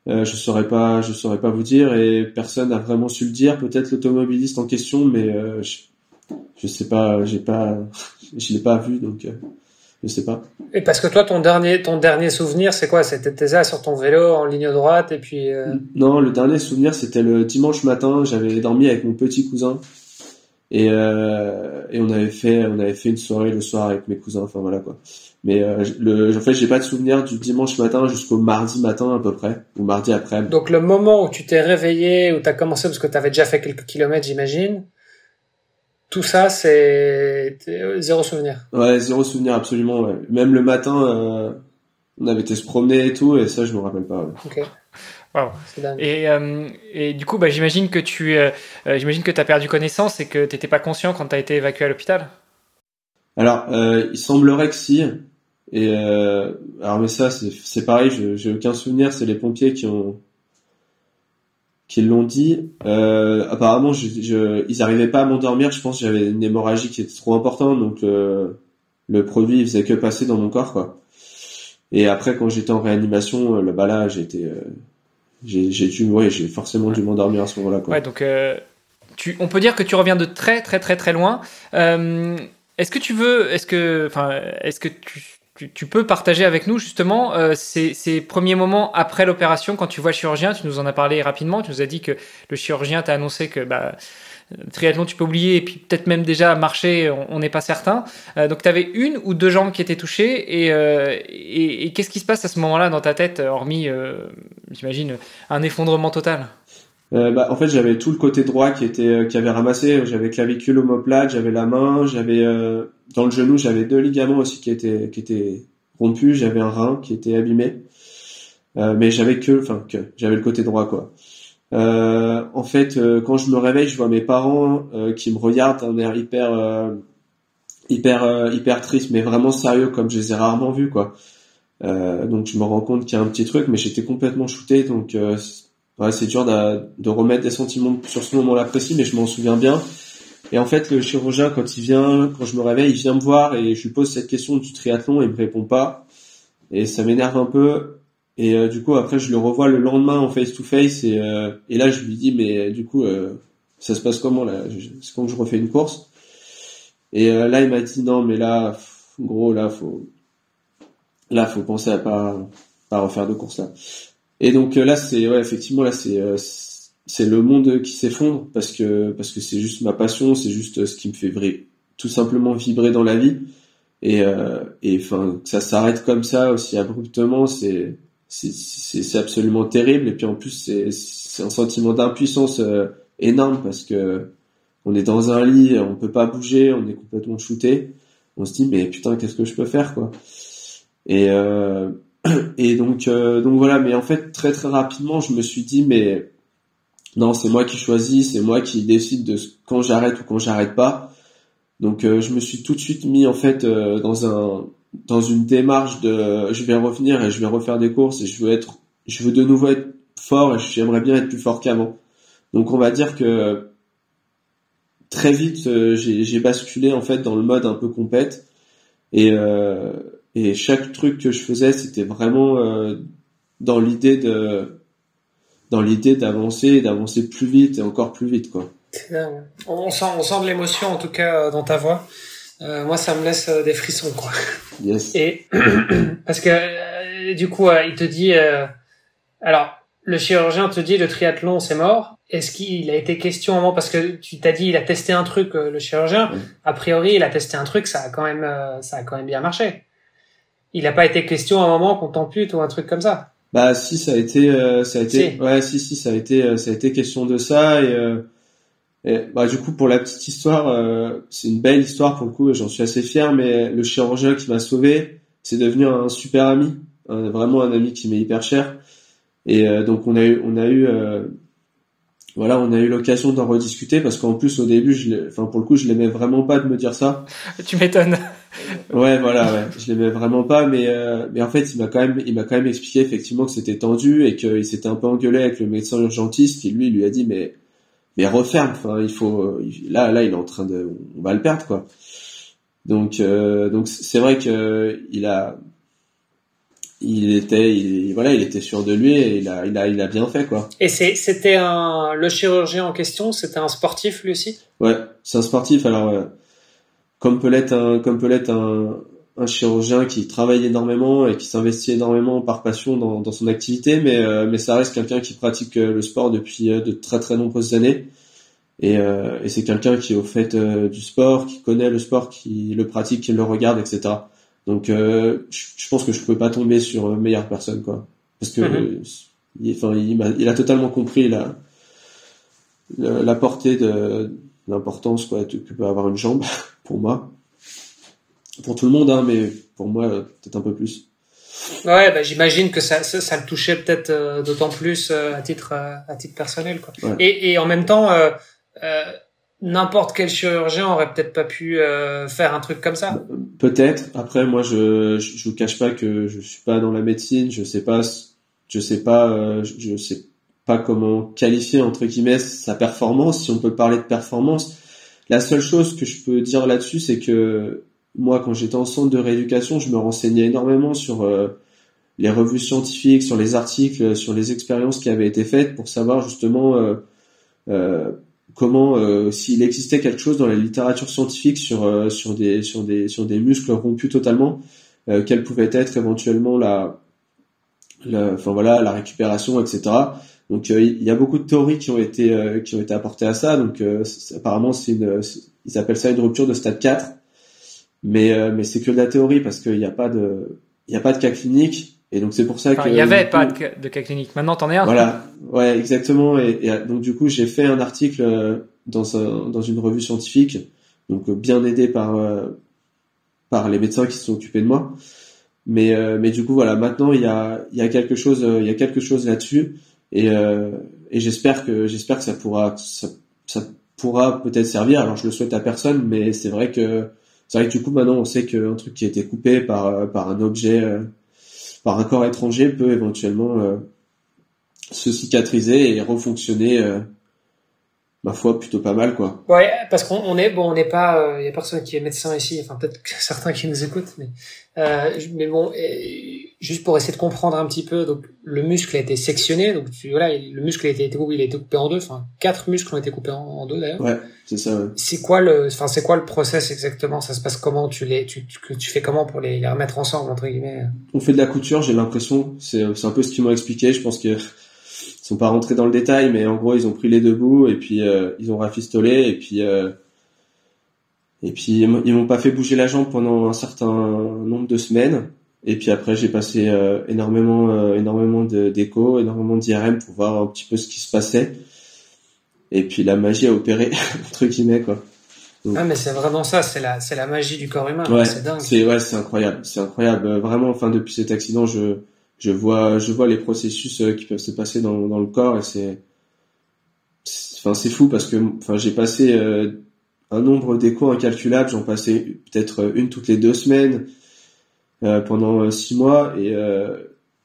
Euh, je saurais pas, je saurais pas vous dire et personne n'a vraiment su le dire. Peut-être l'automobiliste en question, mais euh, je, je sais pas, j'ai pas, je l'ai pas vu donc euh, je sais pas. Et parce que toi, ton dernier, ton dernier souvenir, c'est quoi? C'était tes sur ton vélo en ligne droite et puis. Euh, non, le dernier souvenir, c'était le dimanche matin. J'avais dormi avec mon petit cousin et, euh, et on avait fait, on avait fait une soirée le soir avec mes cousins. Enfin voilà quoi. Mais euh, le, en fait, j'ai pas de souvenir du dimanche matin jusqu'au mardi matin à peu près, ou mardi après. Donc le moment où tu t'es réveillé, où tu as commencé, parce que tu avais déjà fait quelques kilomètres, j'imagine, tout ça, c'est zéro souvenir. Ouais, zéro souvenir, absolument. Ouais. Même le matin, euh, on avait été se promener et tout, et ça, je me rappelle pas. Ouais. Ok. Wow. Et, euh, et du coup, bah, j'imagine que tu euh, euh j'imagine que as perdu connaissance et que t'étais pas conscient quand tu as été évacué à l'hôpital. Alors, euh, il semblerait que si. Et euh, alors mais ça c'est pareil, j'ai aucun souvenir, c'est les pompiers qui ont qui l'ont dit. Euh, apparemment, je, je, ils arrivaient pas à m'endormir. Je pense que j'avais une hémorragie qui était trop importante, donc euh, le produit il faisait que passer dans mon corps quoi. Et après, quand j'étais en réanimation, le bah là, euh, j'ai dû, ouais, j'ai forcément dû m'endormir à ce moment-là quoi. Ouais, donc euh, tu, on peut dire que tu reviens de très très très très loin. est-ce que tu veux, est-ce que, enfin, est-ce que tu tu, peux partager avec nous justement euh, ces, premiers moments après l'opération quand tu vois le chirurgien? Tu nous en as parlé rapidement. Tu nous as dit que le chirurgien t'a annoncé que bah, triathlon tu peux oublier et puis peut-être même déjà marcher, on n'est pas certain. Euh, donc tu avais une ou deux jambes qui étaient touchées et, euh, et, qu'est-ce qui se passe à ce moment-là dans ta tête, hormis, j'imagine, un effondrement total? Bah, en fait, j'avais tout le côté droit qui était qui avait ramassé. J'avais clavicule omoplate, j'avais la main, j'avais dans le genou, j'avais deux ligaments aussi qui étaient qui étaient rompus, j'avais un rein qui était abîmé, euh, mais j'avais que, enfin que, j'avais le côté droit quoi. Euh, en fait, euh, quand je me réveille, je vois mes parents euh, qui me regardent un air hyper euh, hyper hyper triste, mais vraiment sérieux comme je les ai rarement vus quoi. donc je me rends compte qu'il y a un petit truc, mais j'étais complètement shooté, donc ouais, c'est dur de, de, remettre des sentiments sur ce moment-là précis, mais je m'en souviens bien. Et en fait, le chirurgien, quand il vient, quand je me réveille, il vient me voir et je lui pose cette question du triathlon et il me répond pas. Et ça m'énerve un peu. Et euh, du coup, après, je le revois le lendemain en face to face et, euh, et là, je lui dis, mais du coup, euh, ça se passe comment là? C'est quand je refais une course? Et là, il m'a dit, non, mais là, gros, là, faut, là, faut penser à pas, pas refaire de course là. Et donc là, c'est, ouais, effectivement, là, c'est c'est le monde qui s'effondre parce que parce que c'est juste ma passion, c'est juste ce qui me fait vrai, tout simplement vibrer dans la vie. Et euh, et enfin que ça s'arrête comme ça aussi abruptement, c'est c'est absolument terrible. Et puis en plus c'est c'est un sentiment d'impuissance euh, énorme parce que on est dans un lit, on peut pas bouger, on est complètement shooté. On se dit mais putain qu'est-ce que je peux faire quoi? Et euh, et donc euh, donc voilà. Mais en fait très très rapidement je me suis dit mais non, c'est moi qui choisis, c'est moi qui décide de quand j'arrête ou quand j'arrête pas. Donc euh, je me suis tout de suite mis en fait euh, dans un dans une démarche de je vais revenir et je vais refaire des courses et je veux être je veux de nouveau être fort et j'aimerais bien être plus fort qu'avant. Donc on va dire que très vite euh, j'ai basculé en fait dans le mode un peu compète et et chaque truc que je faisais c'était vraiment dans l'idée de dans l'idée d'avancer, d'avancer plus vite et encore plus vite, quoi. On sent, on sent de l'émotion en tout cas euh, dans ta voix. Euh, moi, ça me laisse euh, des frissons, quoi. Yes. Et parce que du coup, il te dit, alors le chirurgien te dit le triathlon c'est mort. Est-ce qu'il a été question à un moment parce que tu t'as dit il a testé un truc le chirurgien. A priori, il a testé un truc, ça a quand même, ça a quand même bien marché. Il n'a pas été question à un moment qu'on t'ampute ou un truc comme ça? Bah si ça a été euh, ça a été ouais si si ça a été euh, ça a été question de ça et, euh, et bah du coup pour la petite histoire c'est une belle histoire pour le coup j'en suis assez fier mais le chirurgien qui m'a sauvé c'est devenu un super ami vraiment un ami qui m'est hyper cher et donc on a eu on a eu voilà, on a eu l'occasion d'en rediscuter parce qu'en plus au début, je enfin pour le coup, je l'aimais vraiment pas de me dire ça. Tu m'étonnes. ouais, voilà, ouais, je l'aimais vraiment pas, mais euh, mais en fait, il m'a quand même, il m'a quand même expliqué effectivement que c'était tendu et qu'il s'était un peu engueulé avec le médecin urgentiste qui lui lui a dit mais mais referme. Enfin, il faut là, là, il est en train de, on va le perdre quoi. Donc, donc c'est vrai que il a, il était, il, voilà, il était sûr de lui et il a, il a, il a bien fait quoi. Et c'était un, le chirurgien en question, c'était un sportif lui aussi? Ouais, c'est un sportif. Alors, comme peut l'être un, comme peut l'être un, un chirurgien qui travaille énormément et qui s'investit énormément par passion dans, dans son activité, mais, euh, mais ça reste quelqu'un qui pratique euh, le sport depuis euh, de très très nombreuses années. Et, et c'est quelqu'un qui est au fait du sport, qui connaît le sport, qui le pratique, qui le regarde, etc. Donc je, je, pense que je peux pas tomber sur une meilleure personne, quoi. Parce que mm-hmm. il, enfin, il, a, il, a, totalement compris la, la, portée de l'importance quoi que peut avoir une jambe pour moi pour tout le monde, hein, mais pour moi, peut-être un peu plus. Ouais, bah, j'imagine que ça, ça, ça, le touchait peut-être euh, d'autant plus euh, à titre euh, à titre personnel, quoi. Et, et en même temps, n'importe quel chirurgien aurait peut-être pas pu faire un truc comme ça. Peut-être. Après, moi, je, je, je vous cache pas que je suis pas dans la médecine, je sais pas, je sais pas, je sais pas comment qualifier entre guillemets sa performance, si on peut parler de performance. La seule chose que je peux dire là-dessus, c'est que moi, quand j'étais en centre de rééducation, je me renseignais énormément sur euh, les revues scientifiques, sur les articles, sur les expériences qui avaient été faites pour savoir justement euh, euh, comment, s'il existait quelque chose dans la littérature scientifique sur sur des sur des sur des muscles rompus totalement, quelle pouvait être éventuellement la, enfin voilà, la récupération, etc. Donc il y a beaucoup de théories qui ont été qui ont été apportées à ça. Donc apparemment c'est ils appellent ça une rupture de stade 4 mais euh, mais c'est que de la théorie parce qu'il n'y a pas de il y a pas de cas clinique et donc c'est pour ça que il y avait pas de cas, de cas clinique maintenant t'en es un. Voilà. Ouais exactement. Et, et, donc du coup j'ai fait un article euh, dans un, dans une revue scientifique donc euh, bien aidé par par les médecins qui se sont occupés de moi. Mais mais du coup voilà. Maintenant il y a il y a quelque chose il y a quelque chose là-dessus. Et et j'espère que j'espère que ça pourra ça, ça pourra peut-être servir. Alors je le souhaite à personne mais c'est vrai que c'est vrai que du coup maintenant on sait qu'un truc qui a été coupé par euh, par un objet, euh, par un corps étranger peut éventuellement euh, se cicatriser et refonctionner ma foi plutôt pas mal quoi. Ouais, parce qu'on est bon, on n'est pas, il y a personne qui est médecin ici, enfin peut-être certains qui nous écoutent, mais euh, mais bon, juste pour essayer de comprendre un petit peu, donc le muscle a été sectionné, donc tu, voilà, le muscle a été, coupé, il a été coupé en deux, enfin quatre muscles ont été coupés en, deux d'ailleurs. Ouais, c'est ça. Ouais. C'est quoi le, enfin c'est quoi le process exactement? Ça se passe comment? Tu les, tu, tu, tu fais comment pour les, les remettre ensemble entre guillemets? On fait de la couture, j'ai l'impression, c'est c'est un peu ce qu'ils m'ont expliqué. Je pense que ils sont pas rentrés dans le détail, mais en gros, ils ont pris les deux bouts et puis euh, ils ont rafistolé et puis euh, et puis ils m'ont pas fait bouger la jambe pendant un certain nombre de semaines. Et puis après, j'ai passé euh, énormément énormément d'écho, énormément d'IRM pour voir un petit peu ce qui se passait. Et puis la magie a opéré entre guillemets quoi. ah mais c'est vraiment ça, c'est la c'est la magie du corps humain. Ouais, c'est dingue. C'est ouais, c'est incroyable, c'est incroyable. Vraiment, enfin depuis cet accident, je je vois je vois les processus euh, qui peuvent se passer dans, dans le corps et c'est enfin c'est fou parce que enfin j'ai passé euh, un nombre d'échos incalculable j'en passais peut-être une toutes les deux semaines euh, pendant six mois et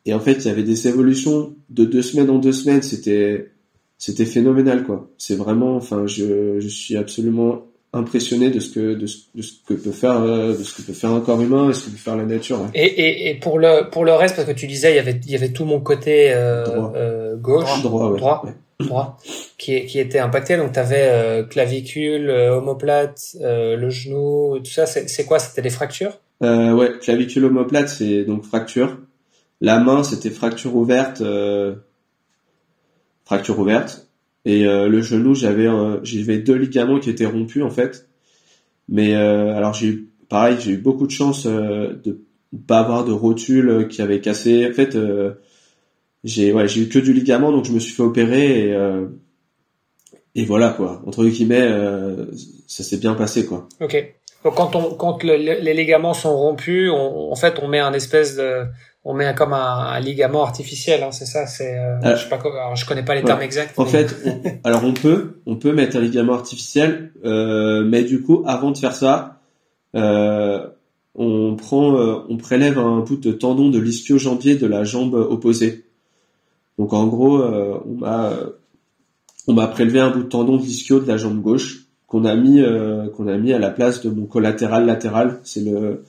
et en fait il y avait des évolutions de deux semaines en deux semaines c'était c'était phénoménal quoi. C'est vraiment enfin je je suis absolument impressionné de ce que de ce, de ce, que peut faire euh, de ce que peut faire un corps humain et ce que peut faire la nature. Et, et, et, pour le pour le reste parce que tu disais il y avait il y avait tout mon côté euh, euh, gauche. Droit droit, droit. Qui qui était impacté. Donc tu avais euh, clavicule omoplate le genou tout ça. C'est c'est quoi? C'était des fractures? Ouais. Clavicule omoplate c'est donc fracture. La main c'était fracture ouverte fracture ouverte et euh, le genou, j'avais j'avais deux ligaments qui étaient rompus en fait. Mais euh, alors j'ai pareil, j'ai eu beaucoup de chance euh, de pas avoir de rotule qui avait cassé. En fait, j'ai ouais, eu que du ligament, donc je me suis fait opérer et et voilà quoi. Entre guillemets, ça s'est bien passé quoi. Ok. Donc quand on quand les ligaments sont rompus, en fait on met un espèce de on met comme un, ligament artificiel, hein, c'est ça. C'est, euh, euh, je sais pas, alors, je connais pas les termes exacts. En fait, alors on peut, on peut mettre un ligament artificiel, euh, mais du coup, avant de faire ça, euh, on prend, on prélève un bout de tendon de l'ischio-jambier de la jambe opposée. Donc en gros, on m'a, on m'a prélevé un bout de tendon d'ischio de la jambe gauche qu'on a mis qu'on a mis à la place de mon collatéral latéral. C'est le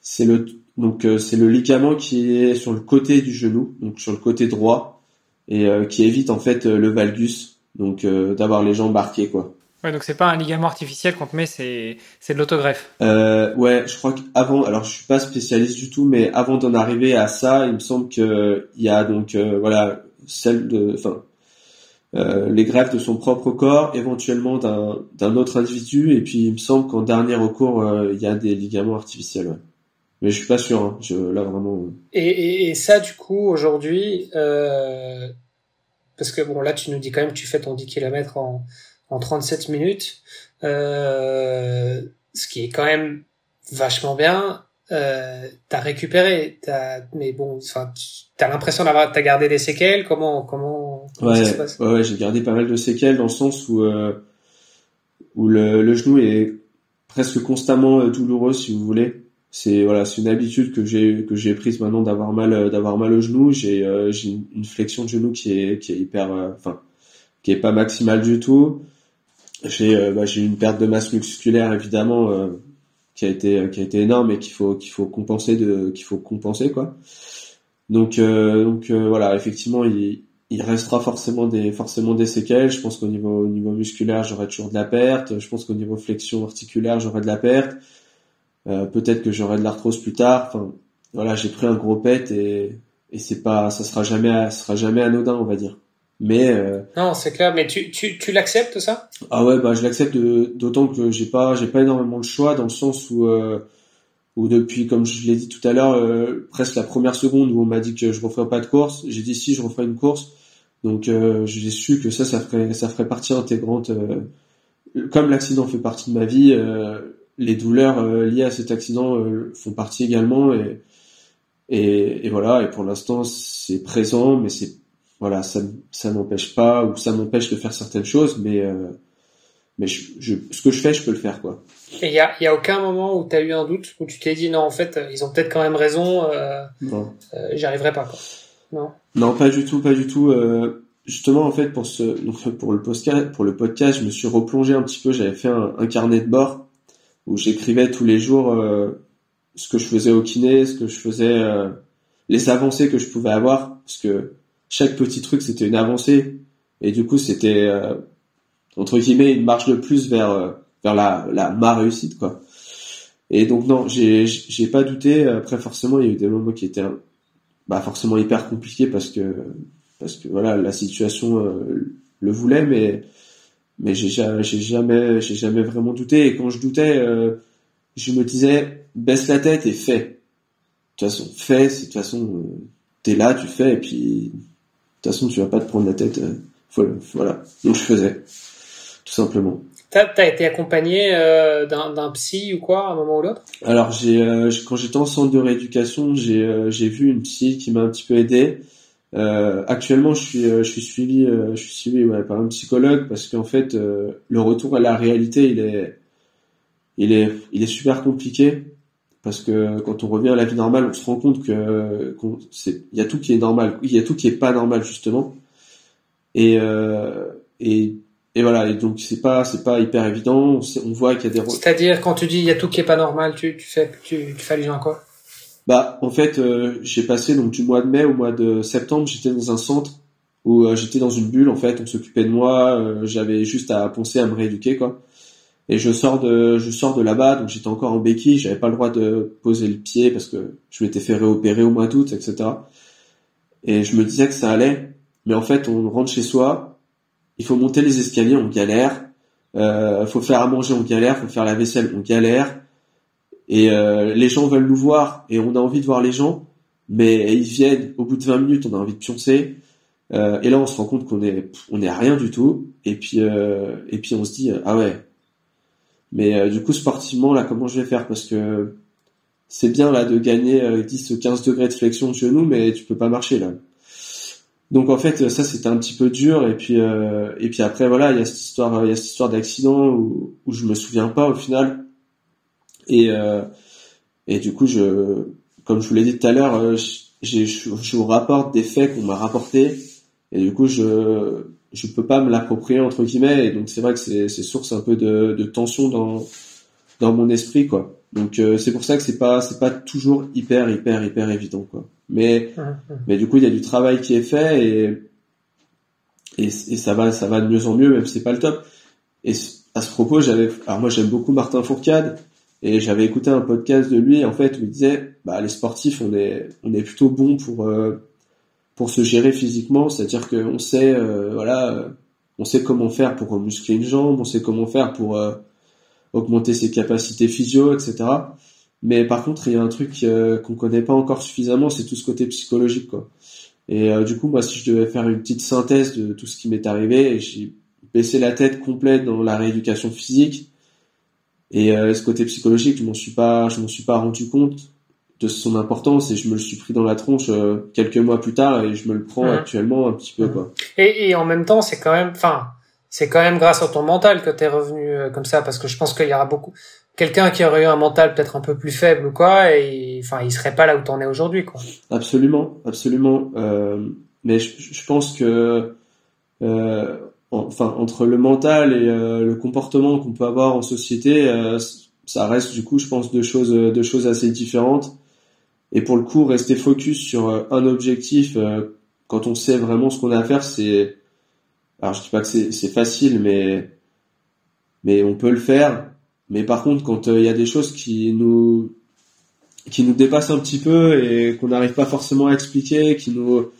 c'est le donc c'est le ligament qui est sur le côté du genou, donc sur le côté droit et qui évite en fait le valgus, donc d'avoir les jambes marquées quoi. Ouais, donc c'est pas un ligament artificiel qu'on te met, c'est c'est de l'autogreffe. Euh, ouais, je crois qu'avant, alors je suis pas spécialiste du tout, mais avant d'en arriver à ça, il me semble que il y a donc euh, voilà celle de, enfin euh, les greffes de son propre corps, éventuellement d'un d'un autre individu, et puis il me semble qu'en dernier recours, euh, il y a des ligaments artificiels. Ouais. Mais je suis pas sûr. Hein, je, là vraiment. Et, et, et ça, du coup, aujourd'hui, parce que bon, là, tu nous dis quand même que tu fais ton 10 km en en 37 minutes, euh, ce qui est quand même vachement bien. Euh, t'as récupéré, t'as, mais bon, enfin, t'as l'impression d'avoir, t'as gardé des séquelles. Comment, comment, ouais, ça se passe? Ouais, j'ai gardé pas mal de séquelles dans le sens où euh, où le, le, genou est presque constamment euh, douloureux, si vous voulez. C'est voilà, c'est une habitude que j'ai que j'ai prise maintenant d'avoir mal euh, d'avoir mal au genou. J'ai j'ai une flexion de genou qui est qui est hyper, enfin, qui est pas maximale du tout. J'ai euh, bah, j'ai une perte de masse musculaire évidemment euh, qui a été qui a été énorme et qu'il faut qu'il faut compenser de qu'il faut compenser quoi. Donc euh, donc voilà effectivement il il restera forcément des forcément des séquelles. Je pense qu'au niveau au niveau musculaire j'aurai toujours de la perte. Je pense qu'au niveau flexion articulaire j'aurai de la perte. Peut-être que j'aurai de l'arthrose plus tard. Enfin voilà j'ai pris un gros pet et et c'est pas ça sera jamais ça sera jamais anodin on va dire. Mais euh, non, c'est clair. Mais tu tu tu l'acceptes ça? Ah ouais, bah je l'accepte d'autant que j'ai pas j'ai pas énormément de choix dans le sens où euh, où depuis comme je l'ai dit tout à l'heure euh, presque la première seconde où on m'a dit que je referais pas de course, j'ai dit si je referais une course. Donc j'ai su que ça ça ferait ça ferait partie intégrante comme l'accident fait partie de ma vie, les douleurs liées à cet accident font partie également et et, et voilà et pour l'instant c'est présent mais c'est voilà, ça, ça m'empêche pas ou ça m'empêche de faire certaines choses, mais euh, mais je, ce que je fais, je peux le faire quoi. Et il y a, y a aucun moment où tu as eu un doute où tu t'es dit non en fait ils ont peut-être quand même raison, euh, euh, j'y arriverai pas quoi. Non. Non, pas du tout, pas du tout. Euh, justement en fait pour ce pour le podcast pour le podcast, je me suis replongé un petit peu. J'avais fait un, un, carnet de bord où j'écrivais tous les jours ce que je faisais au kiné, ce que je faisais, les avancées que je pouvais avoir, parce que chaque petit truc c'était une avancée. Et du coup c'était euh, entre guillemets une marche de plus vers euh, vers la, la ma réussite quoi. Et donc non j'ai j'ai pas douté. Après forcément il y a eu des moments qui étaient bah forcément hyper compliqués parce que parce que voilà la situation euh, le voulait mais mais j'ai j'ai jamais j'ai jamais vraiment douté et quand je doutais je me disais baisse la tête et fais de toute façon fais de toute façon t'es là tu fais et puis de toute façon, tu vas pas te prendre la tête. Euh, voilà. Donc je faisais, tout simplement. T'as as été accompagné euh, d'un psy ou quoi à un moment ou l'autre? Alors j'ai euh, quand j'étais en centre de rééducation, j'ai euh, j'ai vu une psy qui m'a un petit peu aidé. Euh, actuellement, je suis je suis suivi je suis suivi ouais, par un psychologue parce qu'en fait le retour à la réalité il est il est il est super compliqué parce que quand on revient à la vie normale, on se rend compte que il y a tout qui est normal, il y a tout qui est pas normal justement, et euh, et, et voilà, et donc c'est pas c'est pas hyper évident. On, voit qu'il y a des. C'est-à-dire quand tu dis il y a tout qui est pas normal, tu tu fais tu, tu fais allusion à quoi? Bah en fait, euh, j'ai passé donc du mois de mai au mois de septembre, j'étais dans un centre où euh, j'étais dans une bulle en fait, on s'occupait de moi, euh, j'avais juste à penser à me rééduquer quoi. Et je sors de, je sors de là-bas, donc j'étais encore en béquille, j'avais pas le droit de poser le pied parce que je m'étais fait réopérer au mois d'août, etc. Et je me disais que ça allait, mais en fait, on rentre chez soi, il faut monter les escaliers, on galère, euh, faut faire à manger, on galère, faut faire la vaisselle, on galère, et euh, les gens veulent nous voir et on a envie de voir les gens, mais ils viennent au bout de 20 minutes, on a envie de pioncer. Euh, et là, on se rend compte qu'on est, on est rien du tout. Et puis, euh, et puis on se dit, ah ouais, mais euh, du coup, sportivement, là, comment je vais faire? Parce que c'est bien là de gagner 10 ou 15 degrés de flexion de genou, mais tu peux pas marcher là. Donc en fait, ça c'était un petit peu dur. Et puis euh, et puis après voilà, il y a cette histoire, il y a cette histoire d'accident où, où je me souviens pas au final. Et euh, et du coup, je, comme je vous l'ai dit tout à l'heure, j'ai je, je vous rapporte des faits qu'on m'a rapportés. Et du coup, je je peux pas me l'approprier entre guillemets. Et donc c'est vrai que c'est c'est source un peu de, de tension dans dans mon esprit quoi. Donc euh, c'est pour ça que c'est pas c'est pas toujours hyper hyper hyper évident quoi. Mais mais du coup il y a du travail qui est fait et et, et ça va ça va de mieux en mieux même si c'est pas le top. Et à ce propos j'avais alors moi j'aime beaucoup Martin Fourcade et j'avais écouté un podcast de lui en fait où il disait bah les sportifs on est on est plutôt bon pour euh, pour se gérer physiquement, c'est-à-dire qu'on sait, euh, voilà, euh, on sait comment faire pour muscler une jambe, on sait comment faire pour euh, augmenter ses capacités physio, etc. Mais par contre, il y a un truc qu'on connaît pas encore suffisamment, c'est tout ce côté psychologique, quoi. Et du coup, moi, si je devais faire une petite synthèse de tout ce qui m'est arrivé, j'ai baissé la tête complète dans la rééducation physique. Et ce côté psychologique, je m'en suis pas, je m'en suis pas rendu compte de son importance et je me le suis pris dans la tronche euh, quelques mois plus tard et je me le prends actuellement un petit peu quoi. Et, et en même temps, c'est quand même, enfin, c'est quand même grâce à ton mental que t'es revenu euh, comme ça parce que je pense qu'il y aura beaucoup quelqu'un qui aurait eu un mental peut-être un peu plus faible ou quoi et enfin il serait pas là où t'en es aujourd'hui quoi. Absolument, absolument. Euh, mais je, je, pense que euh, enfin entre le mental et euh, le comportement qu'on peut avoir en société, ça reste du coup je pense deux choses deux choses assez différentes et pour le coup, rester focus sur euh, un objectif euh, quand on sait vraiment ce qu'on a à faire, c'est alors je dis pas que c'est facile, mais mais on peut le faire. Mais par contre, quand euh, il y a des choses qui nous qui nous dépassent un petit peu et qu'on n'arrive pas forcément à expliquer, qui nous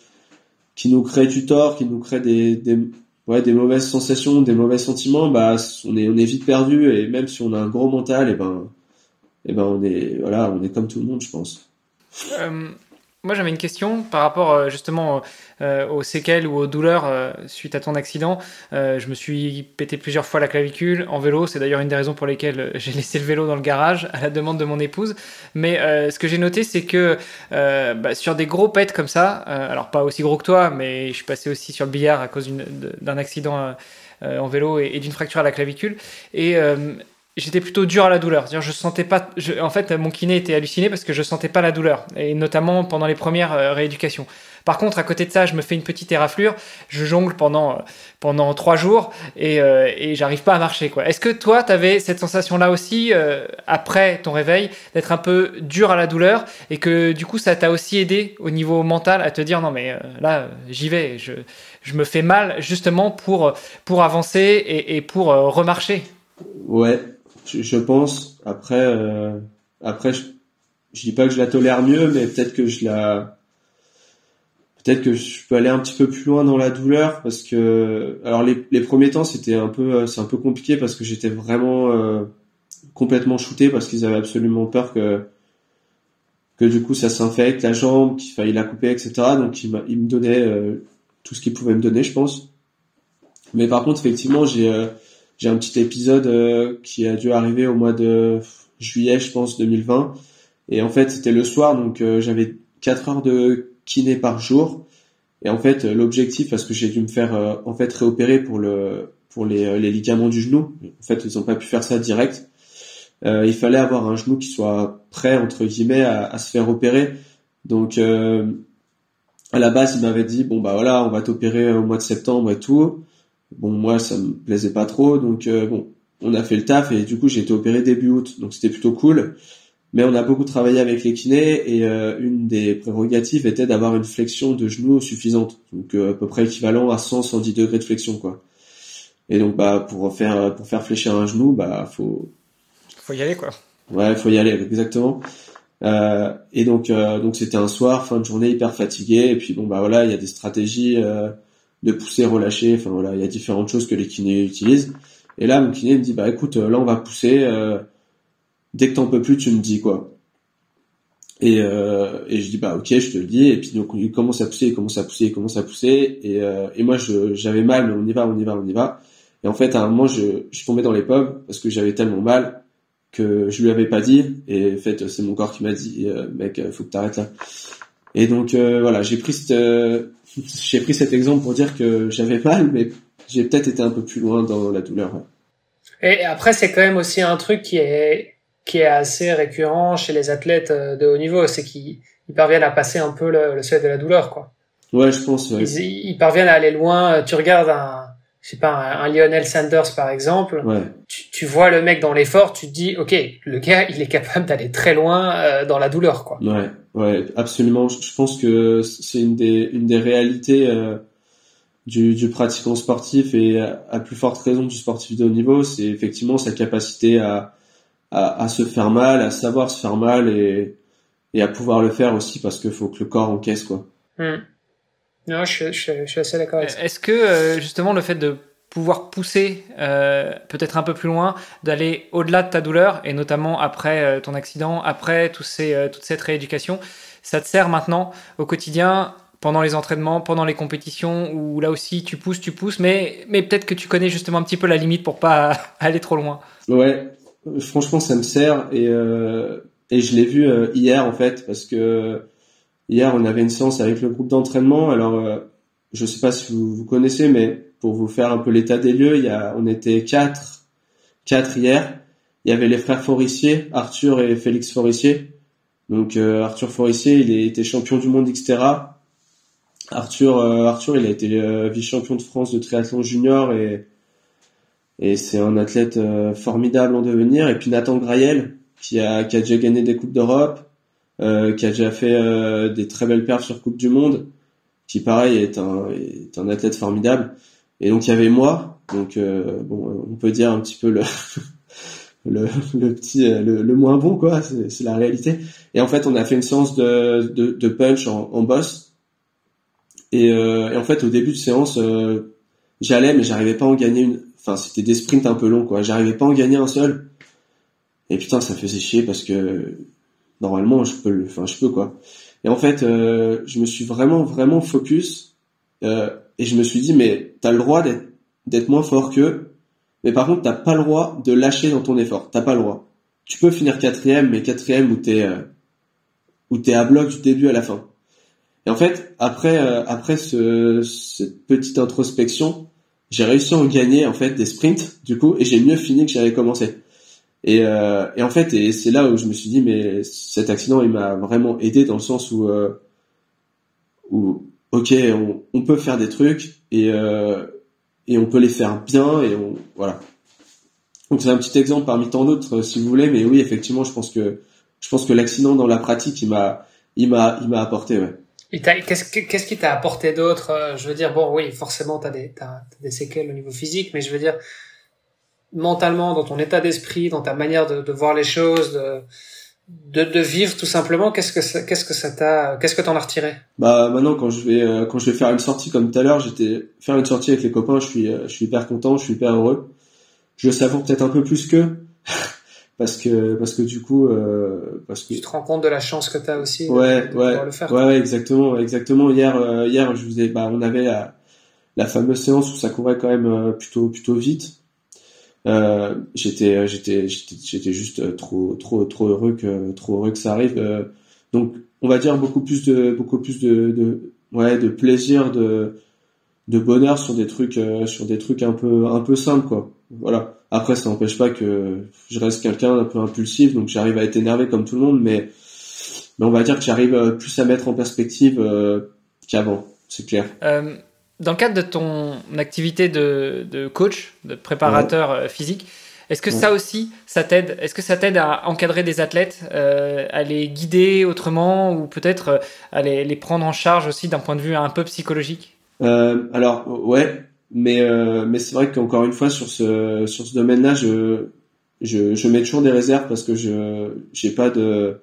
qui nous créent du tort, qui nous créent des ouais des mauvaises sensations, des mauvais sentiments, bah on est on est vite perdu et même si on a un gros mental, et ben et ben on est voilà on est comme tout le monde, je pense. Euh, moi, j'avais une question par rapport euh, justement euh, aux séquelles ou aux douleurs suite à ton accident. je me suis pété plusieurs fois la clavicule en vélo. C'est d'ailleurs une des raisons pour lesquelles j'ai laissé le vélo dans le garage à la demande de mon épouse. Mais ce que j'ai noté, c'est que bah, sur des gros pets comme ça, alors pas aussi gros que toi, mais je suis passé aussi sur le billard à cause d'un accident en vélo et, d'une fracture à la clavicule. J'étais plutôt dur à la douleur. Je sentais pas. en fait, mon kiné était halluciné parce que je sentais pas la douleur, et notamment pendant les premières euh, rééducations. Par contre, à côté de ça, je me fais une petite éraflure, je jongle pendant euh, pendant trois jours et, euh, et j'arrive pas à marcher. Est-ce que toi, tu avais cette sensation-là aussi après ton réveil d'être un peu dur à la douleur et que du coup, ça t'a aussi aidé au niveau mental à te dire non mais là, j'y vais, je me fais mal justement pour pour avancer et pour remarcher? Ouais, je, pense. Après, euh, après, je, je dis pas que je la tolère mieux, mais peut-être que je la, peut-être que je peux aller un petit peu plus loin dans la douleur parce que, alors les, les premiers temps c'était un peu, euh, c'est un peu compliqué parce que j'étais vraiment euh, complètement shooté parce qu'ils avaient absolument peur que que du coup ça s'infecte la jambe, qu'il faille la couper, etc. Donc ils, il me donnaient tout ce qu'ils pouvaient me donner, je pense. Mais par contre, effectivement, j'ai j'ai un petit épisode euh, qui a dû arriver au mois de juillet, je pense, 2020. Et en fait, c'était le soir, donc euh, j'avais 4 heures de kiné par jour. Et en fait, l'objectif, parce que j'ai dû me faire euh, en fait réopérer pour le pour les, les ligaments du genou. En fait, ils n'ont pas pu faire ça direct. il fallait avoir un genou qui soit prêt entre guillemets à, à se faire opérer. Donc à la base, il m'avait dit bon bah voilà, on va t'opérer au mois de septembre et tout. Bon, moi, ça me plaisait pas trop, donc euh, bon, on a fait le taf et du coup, j'ai été opéré début août, donc c'était plutôt cool. Mais on a beaucoup travaillé avec les kinés et euh, une des prérogatives était d'avoir une flexion de genou suffisante, donc euh, à peu près équivalent à 100-110 degrés de flexion, quoi. Et donc, bah, pour faire pour faire fléchir un genou, bah, faut faut y aller, quoi. Ouais, faut y aller, exactement. et donc, donc c'était un soir, fin de journée, hyper fatigué. Et puis bon, bah voilà, il y a des stratégies de pousser, relâcher. Enfin voilà, il y a différentes choses que les kinés utilisent. Et là, mon kiné me dit bah écoute, là on va pousser. Euh, dès que t'en peux plus, tu me dis quoi. Et, euh, et je dis bah ok, je te le dis. Et puis donc il commence à pousser, il commence à pousser, il commence à pousser. Et, euh, et moi j'avais mal, mais on y va, on y va, on y va. Et en fait à un moment je, je tombais dans les pommes parce que j'avais tellement mal que je lui avais pas dit. Et en fait c'est mon corps qui m'a dit euh, mec, faut que t'arrêtes là. Et donc voilà, j'ai pris cette j'ai pris cet exemple pour dire que j'avais mal, mais j'ai peut-être été un peu plus loin dans la douleur. Et après, c'est quand même aussi un truc qui est qui est assez récurrent chez les athlètes euh, de haut niveau, c'est qu'ils parviennent à passer un peu le, seuil de la douleur, quoi. Ouais, je pense. Ils, parviennent à aller loin. Tu regardes un, je sais pas, un, Lionel Sanders par exemple. Ouais. Tu, tu, vois le mec dans l'effort, tu te dis, ok, le gars, il est capable d'aller très loin euh, dans la douleur, quoi. Ouais, ouais, absolument. Je, pense que c'est une des, une des réalités euh, du, du pratiquant sportif et à, plus forte raison du sportif de haut niveau, c'est effectivement sa capacité à, à, à, se faire mal, à savoir se faire mal et, et à pouvoir le faire aussi parce qu'il faut que le corps encaisse, quoi. Hmm. Non, je, je, je, suis assez d'accord avec ça. Est-ce que euh, justement le fait de pouvoir pousser euh, peut-être un peu plus loin, d'aller au-delà de ta douleur, et notamment après euh, ton accident, après tous ces, euh, toute cette rééducation, ça te sert maintenant au quotidien pendant les entraînements, pendant les compétitions, où là aussi tu pousses, tu pousses, mais, mais peut-être que tu connais justement un petit peu la limite pour pas aller trop loin. Ouais, franchement ça me sert et, euh, et je l'ai vu euh, hier en fait parce que hier on avait une séance avec le groupe d'entraînement. Alors je sais pas si vous, vous connaissez, mais pour vous faire un peu l'état des lieux, il y a, on était quatre, quatre hier. Il y avait les frères Forissier, Arthur et Félix Forissier. Donc Arthur Forissier, il était champion du monde Xterra Arthur, euh, Arthur, il a été euh, vice-champion de France de triathlon junior et et c'est un athlète euh, formidable en devenir. Et puis Nathan Graël, qui a qui a déjà gagné des coupes d'Europe, qui a déjà fait des très belles perfs sur Coupe du Monde, qui pareil est un est un athlète formidable. Et donc il y avait moi, donc bon, on peut dire un petit peu le le, petit le, le, moins bon quoi, c'est la réalité. Et en fait, on a fait une séance de de, de punch en, en boss et, euh, et, en fait, au début de séance, euh, j'allais, mais j'arrivais pas à en gagner une. Enfin, c'était des sprints un peu longs, quoi. J'arrivais pas à en gagner un seul. Et putain, ça faisait chier parce que normalement, je peux. Enfin, je peux quoi. Et en fait, euh, je me suis vraiment, vraiment focus. Euh, et je me suis dit, mais t'as le droit d'être moins fort qu'eux. Mais par contre, t'as pas le droit de lâcher dans ton effort. T'as pas le droit. Tu peux finir quatrième, mais quatrième où t'es euh, où t'es à bloc du début à la fin. Et en fait, après euh, après ce, cette petite introspection, j'ai réussi à en gagner en fait des sprints du coup, et j'ai mieux fini que j'avais commencé. Et, euh, et en fait, et c'est là où je me suis dit, mais cet accident, il m'a vraiment aidé dans le sens où, euh, où ok, on, peut faire des trucs et euh, et on peut les faire bien et on voilà. Donc c'est un petit exemple parmi tant d'autres, si vous voulez, mais oui, effectivement, je pense que l'accident dans la pratique, il m'a m'a apporté, qu'est-ce, qui t'a apporté d'autre euh, Je veux dire, bon, oui, forcément, t'as des, des séquelles au niveau physique, mais je veux dire, mentalement, dans ton état d'esprit, dans ta manière de, de voir les choses, de, de, de, vivre tout simplement, qu'est-ce que ça, qu'est-ce que ça t'a, qu'est-ce que t'en as retiré? Bah maintenant, quand je vais, euh, quand je vais faire une sortie comme tout à l'heure, j'étais faire une sortie avec les copains, je suis, euh, je suis hyper content, je suis hyper heureux. Je savoure peut-être un peu plus qu'eux. parce que parce que du coup euh, parce que tu te rends compte de la chance que tu as aussi ouais de, ouais, le faire ouais, exactement exactement hier euh, hier je vous ai bah on avait la, la fameuse séance où ça courait quand même euh, plutôt plutôt vite euh, j'étais j'étais j'étais juste trop trop trop heureux que trop heureux que ça arrive. Donc on va dire beaucoup plus de beaucoup plus de, de ouais de plaisir de de bonheur sur des trucs sur des trucs un peu un peu simples quoi. Voilà. Après, ça n'empêche pas que je reste quelqu'un d'un peu impulsif, donc j'arrive à être énervé comme tout le monde, mais, mais on va dire que j'arrive euh, plus à mettre en perspective euh, qu'avant, c'est clair. Euh, dans le cadre de ton activité de, de coach, de préparateur physique, est-ce que ça aussi, ça t'aide Est-ce que ça t'aide à encadrer des athlètes, à les guider autrement, ou peut-être à les, les, prendre en charge aussi d'un point de vue un peu psychologique? Alors ouais, mais euh, mais c'est vrai qu'encore une fois sur ce sur ce domaine-là, je, je je mets toujours des réserves parce que je j'ai pas de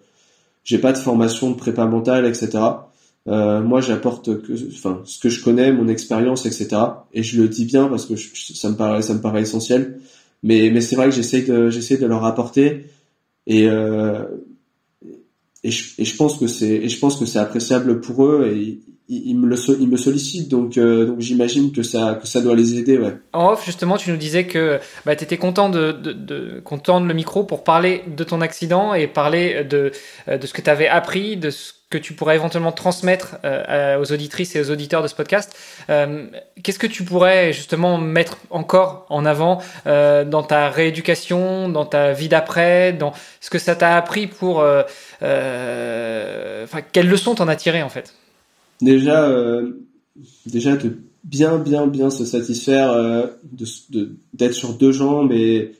pas de formation de prépa mentale, etc. Euh, moi, j'apporte que, enfin, ce que je connais, mon expérience, etc. Et je le dis bien parce que ça me paraît, ça me paraît essentiel. Mais, mais c'est vrai que j'essaie de, j'essaie de leur apporter. Et, euh, et, je, et je pense que c'est, et je pense que c'est appréciable pour eux. Et il, me, le, il me sollicite, donc, euh, donc j'imagine que ça, doit les aider. En off, justement, tu nous disais que bah, tu étais content de, de, le micro pour parler de ton accident et parler de, de ce que tu avais appris, de ce que tu pourrais éventuellement transmettre euh, aux auditrices et aux auditeurs de ce podcast. Euh, qu'est-ce que tu pourrais justement mettre encore en avant euh, dans ta rééducation, dans ta vie d'après, dans ce que ça t'a appris pour... Euh, enfin, quelles leçons t'en as tiré en fait? Déjà, déjà de bien, bien, bien se satisfaire de d'être sur deux jambes et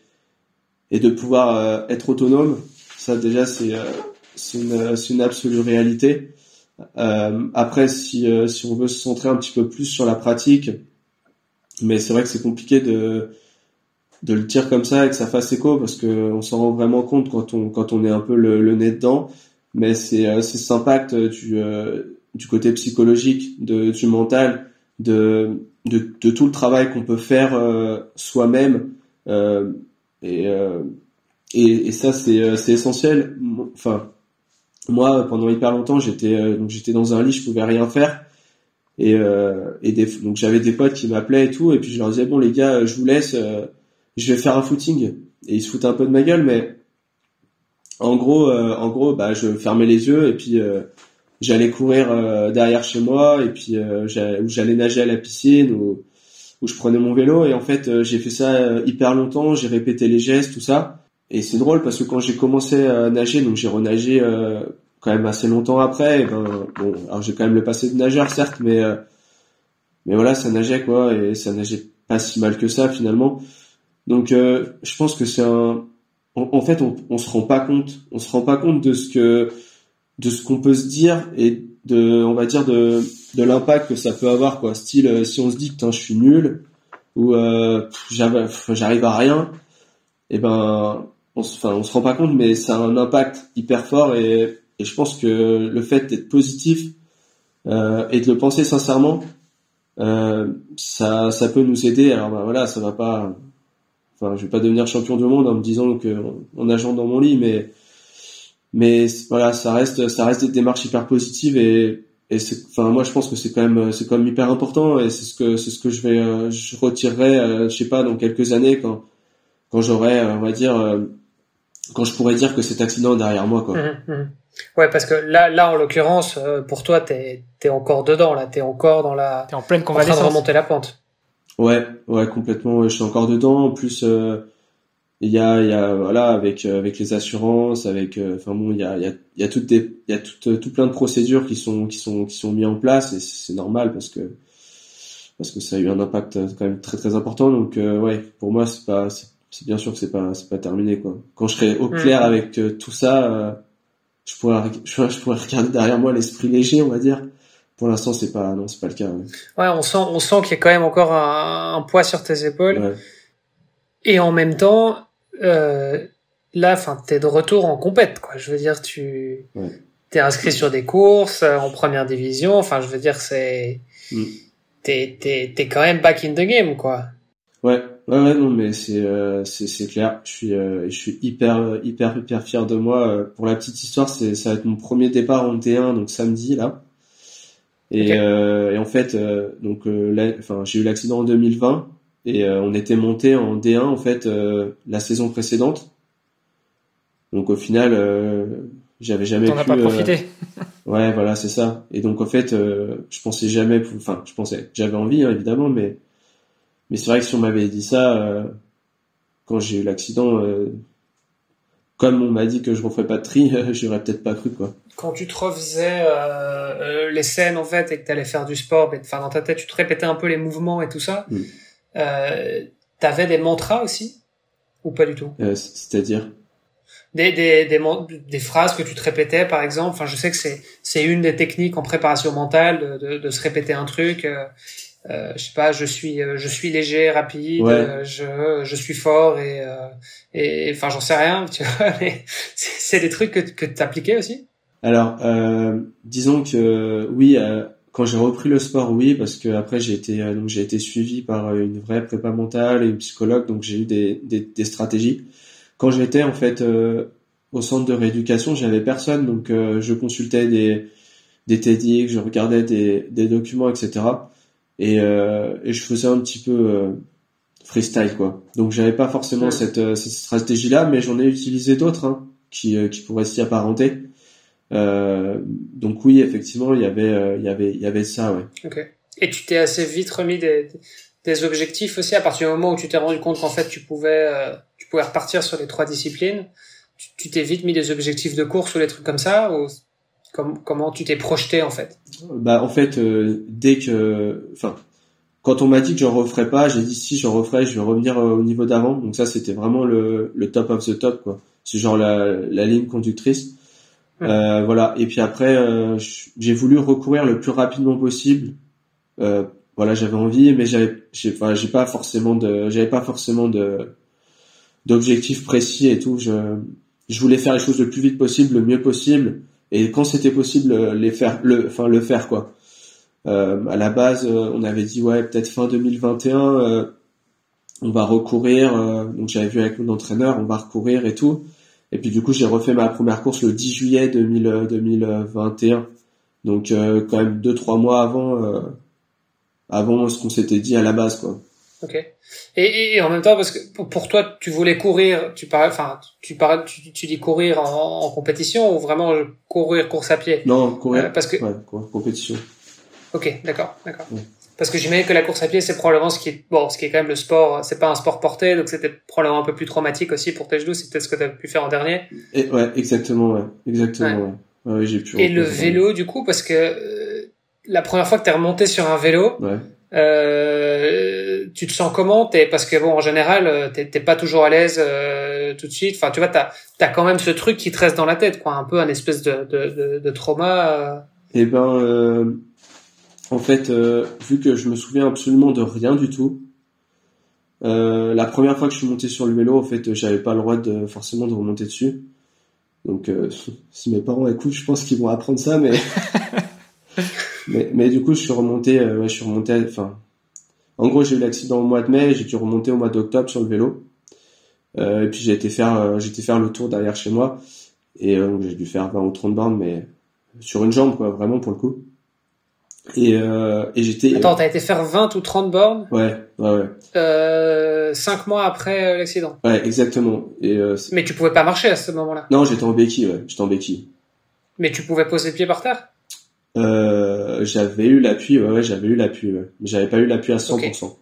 et de pouvoir être autonome. Ça déjà c'est c'est une, une absolue réalité. Euh, après, si, euh, si on veut se centrer un petit peu plus sur la pratique, mais c'est vrai que c'est compliqué de, de le dire comme ça et que ça fasse écho parce que on s'en rend vraiment compte quand on, quand on est un peu le, nez dedans. Mais c'est, euh, c'est cet impact du, du côté psychologique, de, du mental, de, de, de tout le travail qu'on peut faire soi-même. et, et, et ça, c'est, c'est essentiel. Enfin, moi, pendant hyper longtemps, j'étais euh, donc j'étais dans un lit, je pouvais rien faire. Et, euh, et des, donc j'avais des potes qui m'appelaient et tout, et puis je leur disais bon les gars, je vous laisse, euh, je vais faire un footing. Et ils se foutaient un peu de ma gueule, mais en gros, euh, en gros, bah je fermais les yeux et puis j'allais courir derrière chez moi et puis j'allais nager à la piscine ou où je prenais mon vélo et en fait j'ai fait ça hyper longtemps, j'ai répété les gestes, tout ça. Et c'est drôle parce que quand j'ai commencé à nager, donc j'ai renagé euh, quand même assez longtemps après. ben, bon, alors j'ai quand même le passé de nageur certes, mais euh, mais voilà, ça nageait quoi, et ça nageait pas si mal que ça finalement. Donc euh, je pense que c'est un, en, fait on, on se rend pas compte, on se rend pas compte de ce que de ce qu'on peut se dire et de, on va dire de de l'impact que ça peut avoir quoi. Style si on se dit putain je suis nul ou j'arrive à rien, et eh ben on se, enfin, on se rend pas compte, mais ça a un impact hyper fort et, et je pense que le fait d'être positif euh, et de le penser sincèrement, euh, ça, ça peut nous aider. Alors bah, voilà, ça va pas, enfin, je vais pas devenir champion du monde en me disant que en nageant dans mon lit, mais mais voilà, ça reste, ça reste des démarches hyper positives et et c'est, enfin moi je pense que c'est quand même, c'est quand même hyper important et c'est ce que c'est ce que je vais, euh, je retirerai, euh, je sais pas, dans quelques années quand quand j'aurai, on va dire quand je pourrais dire que cet accident est derrière moi quoi. Mmh, mmh. Ouais, parce que là, là en l'occurrence, euh, pour toi, t'es es encore dedans là, t'es encore dans la, t'es en pleine convalescence, en train de remonter la pente. Ouais, ouais, complètement. je suis encore dedans. En plus, euh, il y a, il y a, voilà, avec euh, avec les assurances, avec, enfin bon, il y a, il y a, il y a toutes des, il y a tout, tout plein de procédures qui sont qui sont qui sont mis en place et c'est normal parce que parce que ça a eu un impact quand même très très important. Donc ouais, pour moi, c'est pas c'est bien sûr que c'est pas c'est pas terminé quoi. Quand je serai au clair avec euh, tout ça, euh, je pourrais je, pourrais regarder derrière moi l'esprit léger, on va dire. Pour l'instant, c'est pas non, c'est pas le cas. Ouais, on sent on sent qu'il y a quand même encore un, poids sur tes épaules. Et en même temps, euh, là, enfin, t'es de retour en compète, quoi. Je veux dire, tu ouais. t'es inscrit sur des courses euh, en première division. Enfin, je veux dire, c'est mm. t'es t'es quand même back in the game, quoi. Ouais, Ouais, ouais, non, mais c'est euh, c'est c'est clair. Je suis euh, je suis hyper hyper hyper fier de moi. Pour la petite histoire, c'est ça va être mon premier départ en D1 donc samedi là. Et, et en fait donc enfin j'ai eu l'accident en 2020 et on était monté en D1 en fait la saison précédente. Donc au final j'avais jamais T'en as pas profité. ouais, voilà, c'est ça. Et donc en fait je pensais jamais enfin je pensais j'avais envie hein, évidemment mais mais c'est vrai que si on m'avait dit ça euh, quand j'ai eu l'accident, euh, comme on m'a dit que je referais pas de tri, j'aurais peut-être pas cru quoi. Quand tu te refaisais euh, les scènes en fait et que tu allais faire du sport, enfin dans ta tête tu te répétais un peu les mouvements et tout ça, mm. t'avais des mantras aussi ou pas du tout? C'est-à-dire? Des, des, des, des, phrases que tu te répétais par exemple? Enfin je sais que c'est c'est une des techniques en préparation mentale de, de, se répéter un truc euh, je sais pas, je suis, euh, je suis léger, rapide, euh, je, je suis fort et, euh, et enfin j'en sais rien, tu vois. c'est des trucs que, que tu appliquais aussi? Alors, euh, disons que oui, quand j'ai repris le sport, oui, parce que après j'ai été donc j'ai été suivi par une vraie prépa mentale et une psychologue, donc j'ai eu des, des, des, stratégies. Quand j'étais en fait au centre de rééducation, j'avais personne, donc je consultais des des TEDx, je regardais des, des documents, etc et, euh, et je faisais un petit peu euh, freestyle quoi. Donc j'avais pas forcément cette, euh, cette stratégie là, mais j'en ai utilisé d'autres hein, qui, euh, qui pourraient s'y apparenter. Euh, donc oui, effectivement, il y avait, il y avait, il y avait ça, ouais. Ok. Et tu t'es assez vite remis des, des objectifs aussi à partir du moment où tu t'es rendu compte qu'en fait tu pouvais, tu pouvais repartir sur les trois disciplines. Tu t'es vite mis des objectifs de course ou des trucs comme ça ou comment tu t'es projeté en fait? Bah en fait, dès que, enfin, quand on m'a dit que je referais pas, j'ai dit si je referais, je vais revenir au niveau d'avant. Donc ça, c'était vraiment le, le top of the top quoi. C'est genre la, la ligne conductrice. Euh, voilà. Et puis après, euh, j'ai voulu recourir le plus rapidement possible. Euh, voilà, j'avais envie, mais j'avais, j'ai, enfin, pas forcément de, j'avais pas forcément de d'objectifs précis et tout. Je, je voulais faire les choses le plus vite possible, le mieux possible, et quand c'était possible, les faire, le, enfin, le faire quoi. Euh, à la base, on avait dit ouais, peut-être fin 2021, on va recourir. donc j'avais vu avec mon entraîneur, on va recourir et tout. Et puis du coup, j'ai refait ma première course le 10 juillet 2000, 2021. Donc euh, quand même deux trois mois avant euh, avant ce qu'on s'était dit à la base quoi. Ok. Et, et, en même temps parce que pour toi tu voulais courir, tu parles enfin tu parles tu, tu dis courir en, en, compétition ou vraiment courir course à pied? Non, courir. Euh, parce que ouais, courir compétition. Ok, d'accord, d'accord. Parce que j'imagine que la course à pied, c'est probablement ce qui est, bon, ce qui est quand même le sport, c'est pas un sport porté, donc c'était probablement un peu plus traumatique aussi pour tes genoux, c'est peut-être ce que tu as pu faire en dernier. Et, ouais, exactement, ouais. Exactement, ouais. ouais j'ai pu Et le vélo, du coup, parce que euh, la première fois que tu es remonté sur un vélo, ouais. euh, tu te sens comment? Es, Parce que bon, en général, euh, t'es pas toujours à l'aise euh, tout de suite. Enfin, tu vois, t'as as quand même ce truc qui te reste dans la tête, quoi, un peu un espèce de, de, de, de trauma. Eh ben, en fait, euh, vu que je me souviens absolument de rien du tout, euh, la première fois que je suis monté sur le vélo, en fait, j'avais pas le droit de forcément de remonter dessus. Donc, euh, si mes parents écoutent, je pense qu'ils vont apprendre ça, mais... mais, du coup, je suis remonté, ouais, je suis remonté, enfin, en gros, j'ai eu l'accident au mois de mai, j'ai dû remonter au mois d'octobre sur le vélo. et puis j'ai été faire, été faire le tour derrière chez moi, et j'ai dû faire 20 ou 30 bornes, mais sur une jambe, quoi, vraiment pour le coup. Et, euh, et j'étais. Attends, t'as été faire 20 ou 30 bornes Ouais, ouais, ouais. Euh, 5 mois après euh, l'accident. Ouais, exactement. Et, euh, Mais tu pouvais pas marcher à ce moment-là Non, j'étais en béquille, ouais. J'étais en béquille. Mais tu pouvais poser le pied par terre? Euh, J'avais eu l'appui, ouais, ouais, j'avais eu l'appui, ouais. Mais j'avais pas eu l'appui à 100%.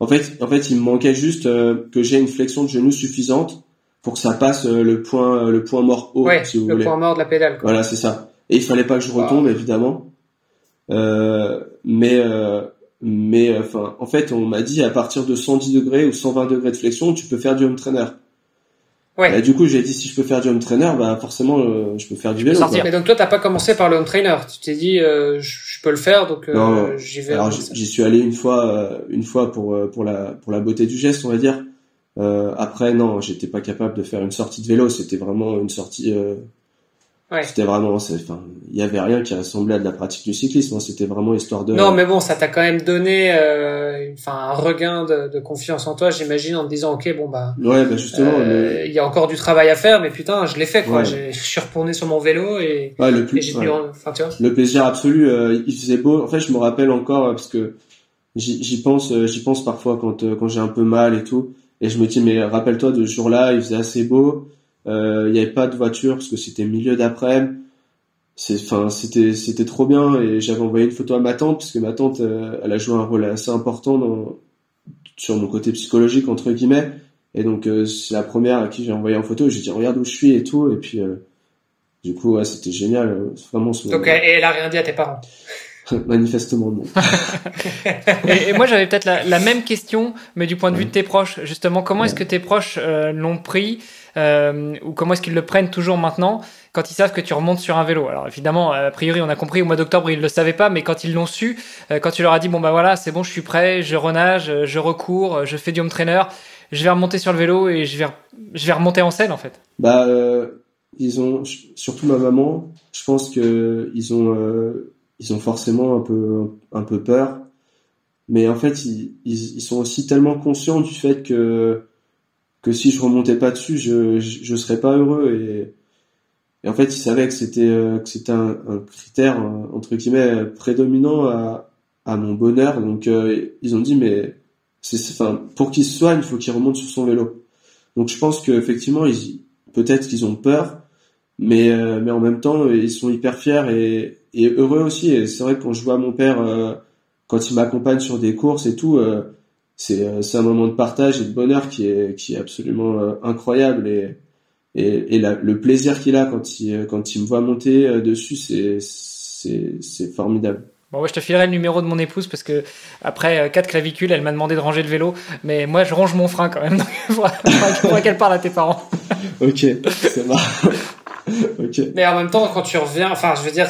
En fait, en fait, il me manquait juste euh, que j'ai une flexion de genou suffisante pour que ça passe le point, le point mort haut, ouais, si vous le voulez. point mort de la pédale. Quoi. Voilà, c'est ça. Et il fallait pas que je retombe, évidemment. Euh, mais euh, mais enfin, en fait, on m'a dit à partir de 110 degrés ou 120 degrés de flexion, tu peux faire du home trainer. Ouais. Et du coup, j'ai dit si je peux faire du home trainer, bah forcément, euh, je peux faire du vélo. Mais donc toi, t'as pas commencé par le home trainer. Tu t'es dit, euh, je peux le faire, donc euh, j'y vais. Alors j'y suis allé une fois, une fois pour pour la pour la beauté du geste, on va dire. après, non, j'étais pas capable de faire une sortie de vélo. C'était vraiment une sortie Ouais. C'était vraiment, enfin, il y avait rien qui ressemblait à de la pratique du cyclisme. Hein. C'était vraiment histoire de. Non, mais bon, ça t'a quand même donné, euh, enfin, un regain de, de, confiance en toi, j'imagine, en te disant, ok, bon bah. Ouais, bah justement. Euh, il y a encore du travail à faire, mais putain, je l'ai fait, quoi. Je suis retourné sur mon vélo et. Ouais, le plus. Et j'ai enfin, tu vois. Le plaisir absolu. Euh, il faisait beau. En fait, je me rappelle encore euh, parce que j'y pense, j'y pense parfois quand quand j'ai un peu mal et tout, et je me dis, mais rappelle-toi de ce jour-là, il faisait assez beau. Il n'y avait pas de voiture parce que c'était milieu d'après c'est enfin c'était c'était trop bien et j'avais envoyé une photo à ma tante parce que ma tante euh, elle a joué un rôle assez important dans sur mon côté psychologique entre guillemets. Et donc euh, c'est la première à qui j'ai envoyé en photo. J'ai dit regarde où je suis et tout et puis euh, du coup ouais, c'était génial vraiment donc et elle a rien dit à tes parents? Manifestement non. et, et, moi j'avais peut-être la, la, même question, mais du point de vue de tes proches, justement, comment est-ce que tes proches l'ont pris? Euh, ou comment est-ce qu'ils le prennent toujours maintenant quand ils savent que tu remontes sur un vélo Alors évidemment, a priori, on a compris au mois d'octobre, ils le savaient pas, mais quand ils l'ont su, euh, quand tu leur as dit bon bah voilà, c'est bon, je suis prêt, je renage, je recours, je fais du home trainer, je vais remonter sur le vélo et je vais je vais remonter en selle en fait. Bah euh, ils ont surtout ma maman, je pense que ils ont euh, ils ont forcément un peu un peu peur, mais en fait ils, ils, ils sont aussi tellement conscients du fait que que si je remontais pas dessus, je, je, je serais pas heureux. Et, et, en fait, ils savaient que c'était euh, que c'était un, un, critère entre guillemets prédominant à, à mon bonheur. Donc euh, ils ont dit mais c'est enfin pour qu'il se soigne, il faut qu'il remonte sur son vélo. Donc je pense qu'effectivement ils peut-être qu'ils ont peur, mais euh, mais en même temps ils sont hyper fiers et, et heureux aussi. Et c'est vrai que quand je vois mon père euh, quand il m'accompagne sur des courses et tout euh, c'est un moment de partage et de bonheur qui est qui est absolument euh, incroyable et et, et le plaisir qu'il a quand il quand il me voit monter dessus, c'est c'est c'est formidable. Bon, je te filerai le numéro de mon épouse parce que après quatre clavicules, elle m'a demandé de ranger le vélo, mais moi je range mon frein quand même. Donc il faudra, qu'elle parle à tes parents. ok, c'est marrant. ok. Mais en même temps, quand tu reviens, enfin, je veux dire,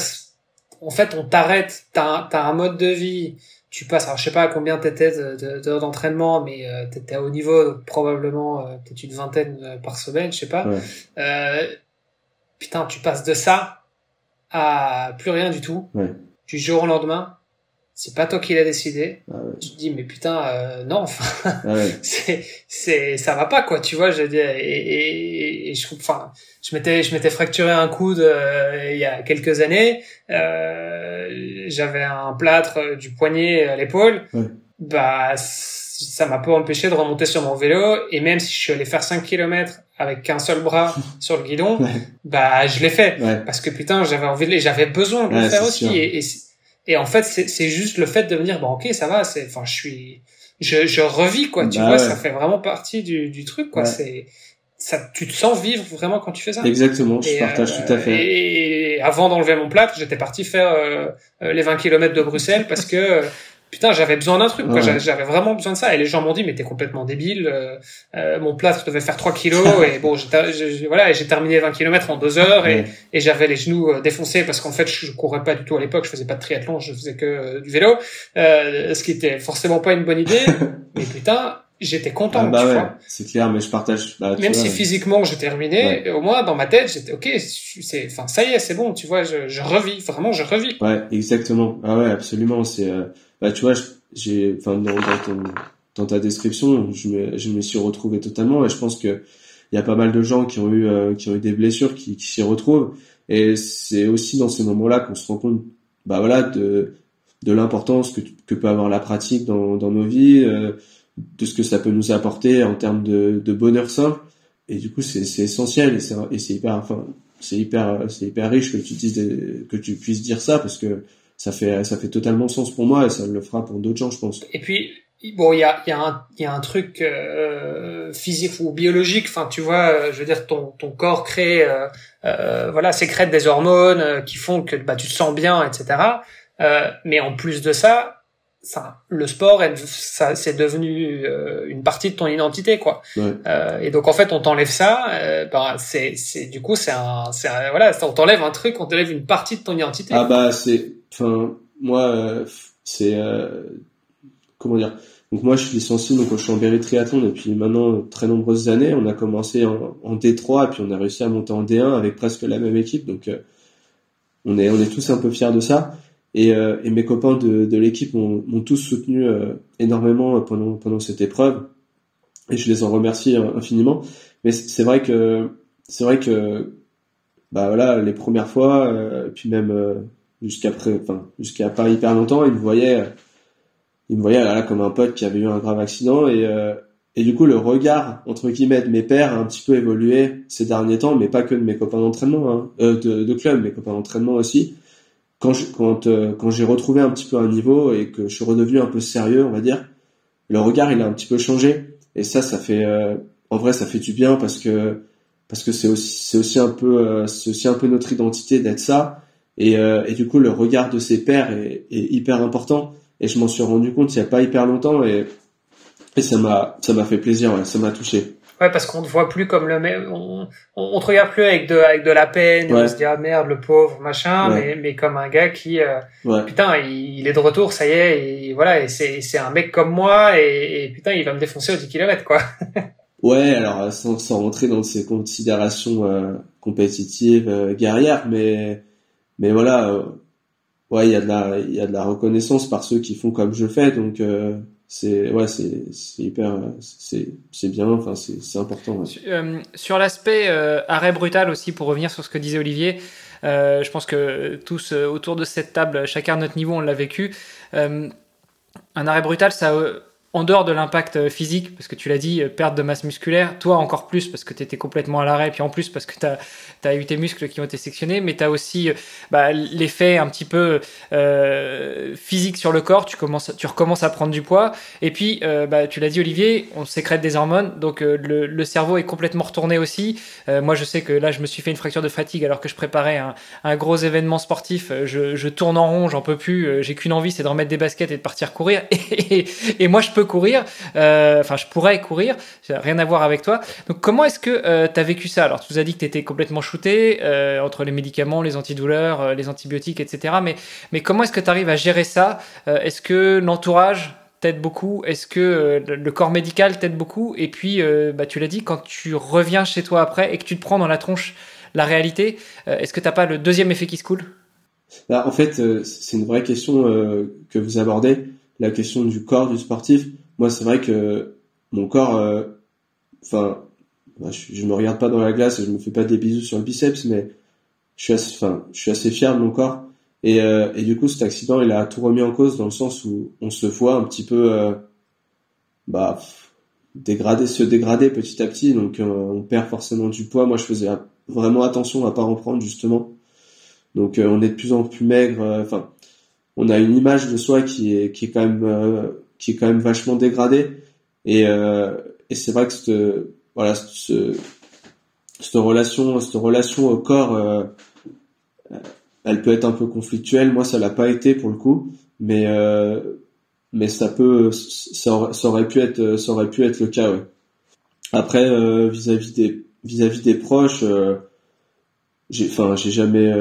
en fait, on t'arrête. T'as as un mode de vie. Tu passes, alors je sais pas à combien t'étais d'heures d'entraînement, mais euh, t'étais au niveau probablement euh, peut-être une vingtaine euh, par semaine, je sais pas. Euh, putain, tu passes de ça à plus rien du tout. Ouais du jour au lendemain, c'est pas toi qui l'as décidé. Ah Tu te dis mais putain euh, non, enfin ah c'est c'est ça va pas quoi, tu vois, je dis et, et, et je enfin je m'étais je m'étais fracturé un coude euh, il y a quelques années, euh, j'avais un plâtre du poignet à l'épaule. Bah ça m'a pas empêché de remonter sur mon vélo et même si je suis allé faire 5 km avec qu'un seul bras sur le guidon, bah je l'ai fait. Parce que putain j'avais envie de, j'avais besoin de le faire aussi et, et, en fait c'est juste le fait de me dire bon ok ça va c'est enfin je suis je, je revis quoi tu bah vois ça fait vraiment partie du, du truc quoi. C'est ça tu te sens vivre vraiment quand tu fais ça. Exactement je partage tout à euh, fait. et avant d'enlever mon plâtre j'étais parti faire euh, euh, les 20 km de Bruxelles parce que putain j'avais besoin d'un truc quoi. j'avais vraiment besoin de ça. Et les gens m'ont dit mais t'es complètement débile euh, euh mon plâtre devait faire 3 kilos et bon voilà j'ai terminé 20 km en deux heures et, et j'avais les genoux euh, défoncés parce qu'en fait je courais pas du tout à l'époque. Je faisais pas de triathlon je faisais que euh, du vélo. Euh, ce qui était forcément pas une bonne idée. Mais putain j'étais content ah bah tu vois. c'est clair mais je partage. Bah, même si physiquement j'ai terminé au moins dans ma tête j'étais ok c'est enfin ça y est c'est bon tu vois je, je revis vraiment je revis. Ouais exactement. Ah ouais absolument c'est bah tu vois j'ai enfin dans, dans, ton, dans ta description je me, je me suis retrouvé totalement et je pense que il y a pas mal de gens qui ont eu euh, qui ont eu des blessures qui, qui s'y retrouvent. Et c'est aussi dans ces moments-là qu'on se rend compte bah voilà de de l'importance que, que peut avoir la pratique dans, dans nos vies euh, de ce que ça peut nous apporter en termes de, de bonheur simple. Et du coup c'est c'est essentiel et c'est hyper enfin c'est hyper c'est hyper riche que tu dises que tu puisses dire ça parce que ça fait ça fait totalement sens pour moi et ça le fera pour d'autres gens, je pense. Et puis bon, il y a y a un y a un truc euh, physique ou biologique. Enfin, tu vois, euh, je veux dire, ton ton corps crée euh, euh voilà sécrète des hormones euh, qui font que bah tu te sens bien, etc. mais en plus de ça, ça, le sport, ça, c'est devenu une partie de ton identité, quoi. Euh, et donc en fait, on t'enlève ça, euh, bah, c'est, c'est du coup, c'est un, c'est voilà, on t'enlève un truc, on t'enlève une partie de ton identité. Ah bah c'est, enfin, moi, euh, c'est euh, comment dire. Donc moi, je suis licencié, donc je suis en Berry Triathlon depuis maintenant très nombreuses années. On a commencé en, en, D3 et puis on a réussi à monter en D1 avec presque la même équipe. Donc euh, on est on est tous un peu fiers de ça. Et, et mes copains de, de l'équipe m'ont tous soutenu énormément pendant pendant cette épreuve. Et je les en remercie infiniment. Mais c'est vrai que c'est vrai que bah voilà les premières fois, puis même jusqu'à enfin jusqu'à pas hyper longtemps, il me voyait, il me voyait là, comme un pote qui avait eu un grave accident et euh, et du coup le regard entre guillemets de mes pères a un petit peu évolué ces derniers temps, mais pas que de mes copains d'entraînement, hein, euh, de, de club, mes copains d'entraînement aussi. Quand je, quand euh, quand j'ai retrouvé un petit peu un niveau et que je suis redevenu un peu sérieux, on va dire, le regard il a un petit peu changé et ça ça fait en vrai ça fait du bien parce que parce que c'est aussi c'est aussi un peu c'est aussi un peu notre identité d'être ça et, euh, et, du coup, le regard de ses pairs est, est hyper important. Et je m'en suis rendu compte il y a pas hyper longtemps et, et ça m'a ça m'a fait plaisir, ouais, ça m'a touché. Ouais, parce qu'on te voit plus comme le même, on, on, te regarde plus avec de avec de la peine, on se dit ah merde le pauvre machin, mais mais comme un gars qui euh, putain il, il, est de retour, ça y est, et voilà et c'est c'est un mec comme moi et, et, putain il va me défoncer aux 10 km quoi. ouais, alors sans, sans rentrer dans ces considérations euh, compétitives euh, guerrières, mais mais voilà, euh, ouais, il y a de la, il y a de la reconnaissance par ceux qui font comme je fais, donc euh, c'est, ouais, c'est, hyper, c'est, bien, enfin, c'est, important. Euh, sur l'aspect arrêt brutal aussi, pour revenir sur ce que disait Olivier, je pense que tous autour de cette table, chacun à notre niveau, on l'a vécu. un arrêt brutal, ça en dehors de l'impact physique, parce que tu l'as dit, perte de masse musculaire, toi encore plus parce que tu étais complètement à l'arrêt, puis en plus parce que tu as, eu tes muscles qui ont été sectionnés, mais tu as aussi bah, l'effet un petit peu euh, physique sur le corps, tu, commences, tu recommences à prendre du poids, et puis bah, tu l'as dit Olivier, on sécrète des hormones, donc le, cerveau est complètement retourné aussi. moi je sais que là je me suis fait une fracture de fatigue alors que je préparais un, gros événement sportif, je, je tourne en rond, j'en peux plus, j'ai qu'une envie, c'est de remettre des baskets et de partir courir, et, et moi je peux courir, euh, enfin je pourrais courir, rien à voir avec toi. Donc comment est-ce que euh, tu as vécu ça? Alors tu nous as dit que tu étais complètement shooté euh, entre les médicaments, les antidouleurs, les antibiotiques, etc. Mais, mais comment est-ce que tu arrives à gérer ça? Est-ce que l'entourage t'aide beaucoup? Est-ce que le corps médical t'aide beaucoup? Et puis, bah, tu l'as dit, quand tu reviens chez toi après et que tu te prends dans la tronche la réalité, est-ce que t'as pas le deuxième effet qui se coule? Bah, En fait, c'est une vraie question que vous abordez, la question du corps du sportif moi c'est vrai que mon corps, euh, enfin, bah, je, me regarde pas dans la glace je me fais pas des bisous sur le biceps, mais je suis assez, enfin, je suis assez fier de mon corps. Et, euh, et du coup, cet accident, il a tout remis en cause dans le sens où on se voit un petit peu, euh, bah, dégrader, se dégrader petit à petit. Donc, on perd forcément du poids. Moi, je faisais vraiment attention à pas en prendre justement. Donc, on est de plus en plus maigre. Enfin, on a une image de soi qui est qui est quand même qui est quand même vachement dégradé. Et, euh, et c'est vrai que cette, voilà, cette, cette relation, cette relation au corps, euh, elle peut être un peu conflictuelle. Moi, ça l'a pas été pour le coup, mais euh, mais ça peut, ça aurait, pu être, ça aurait pu être le cas. Ouais. Après, euh, vis-à-vis des vis-à-vis des proches, euh, j'ai, enfin, j'ai jamais.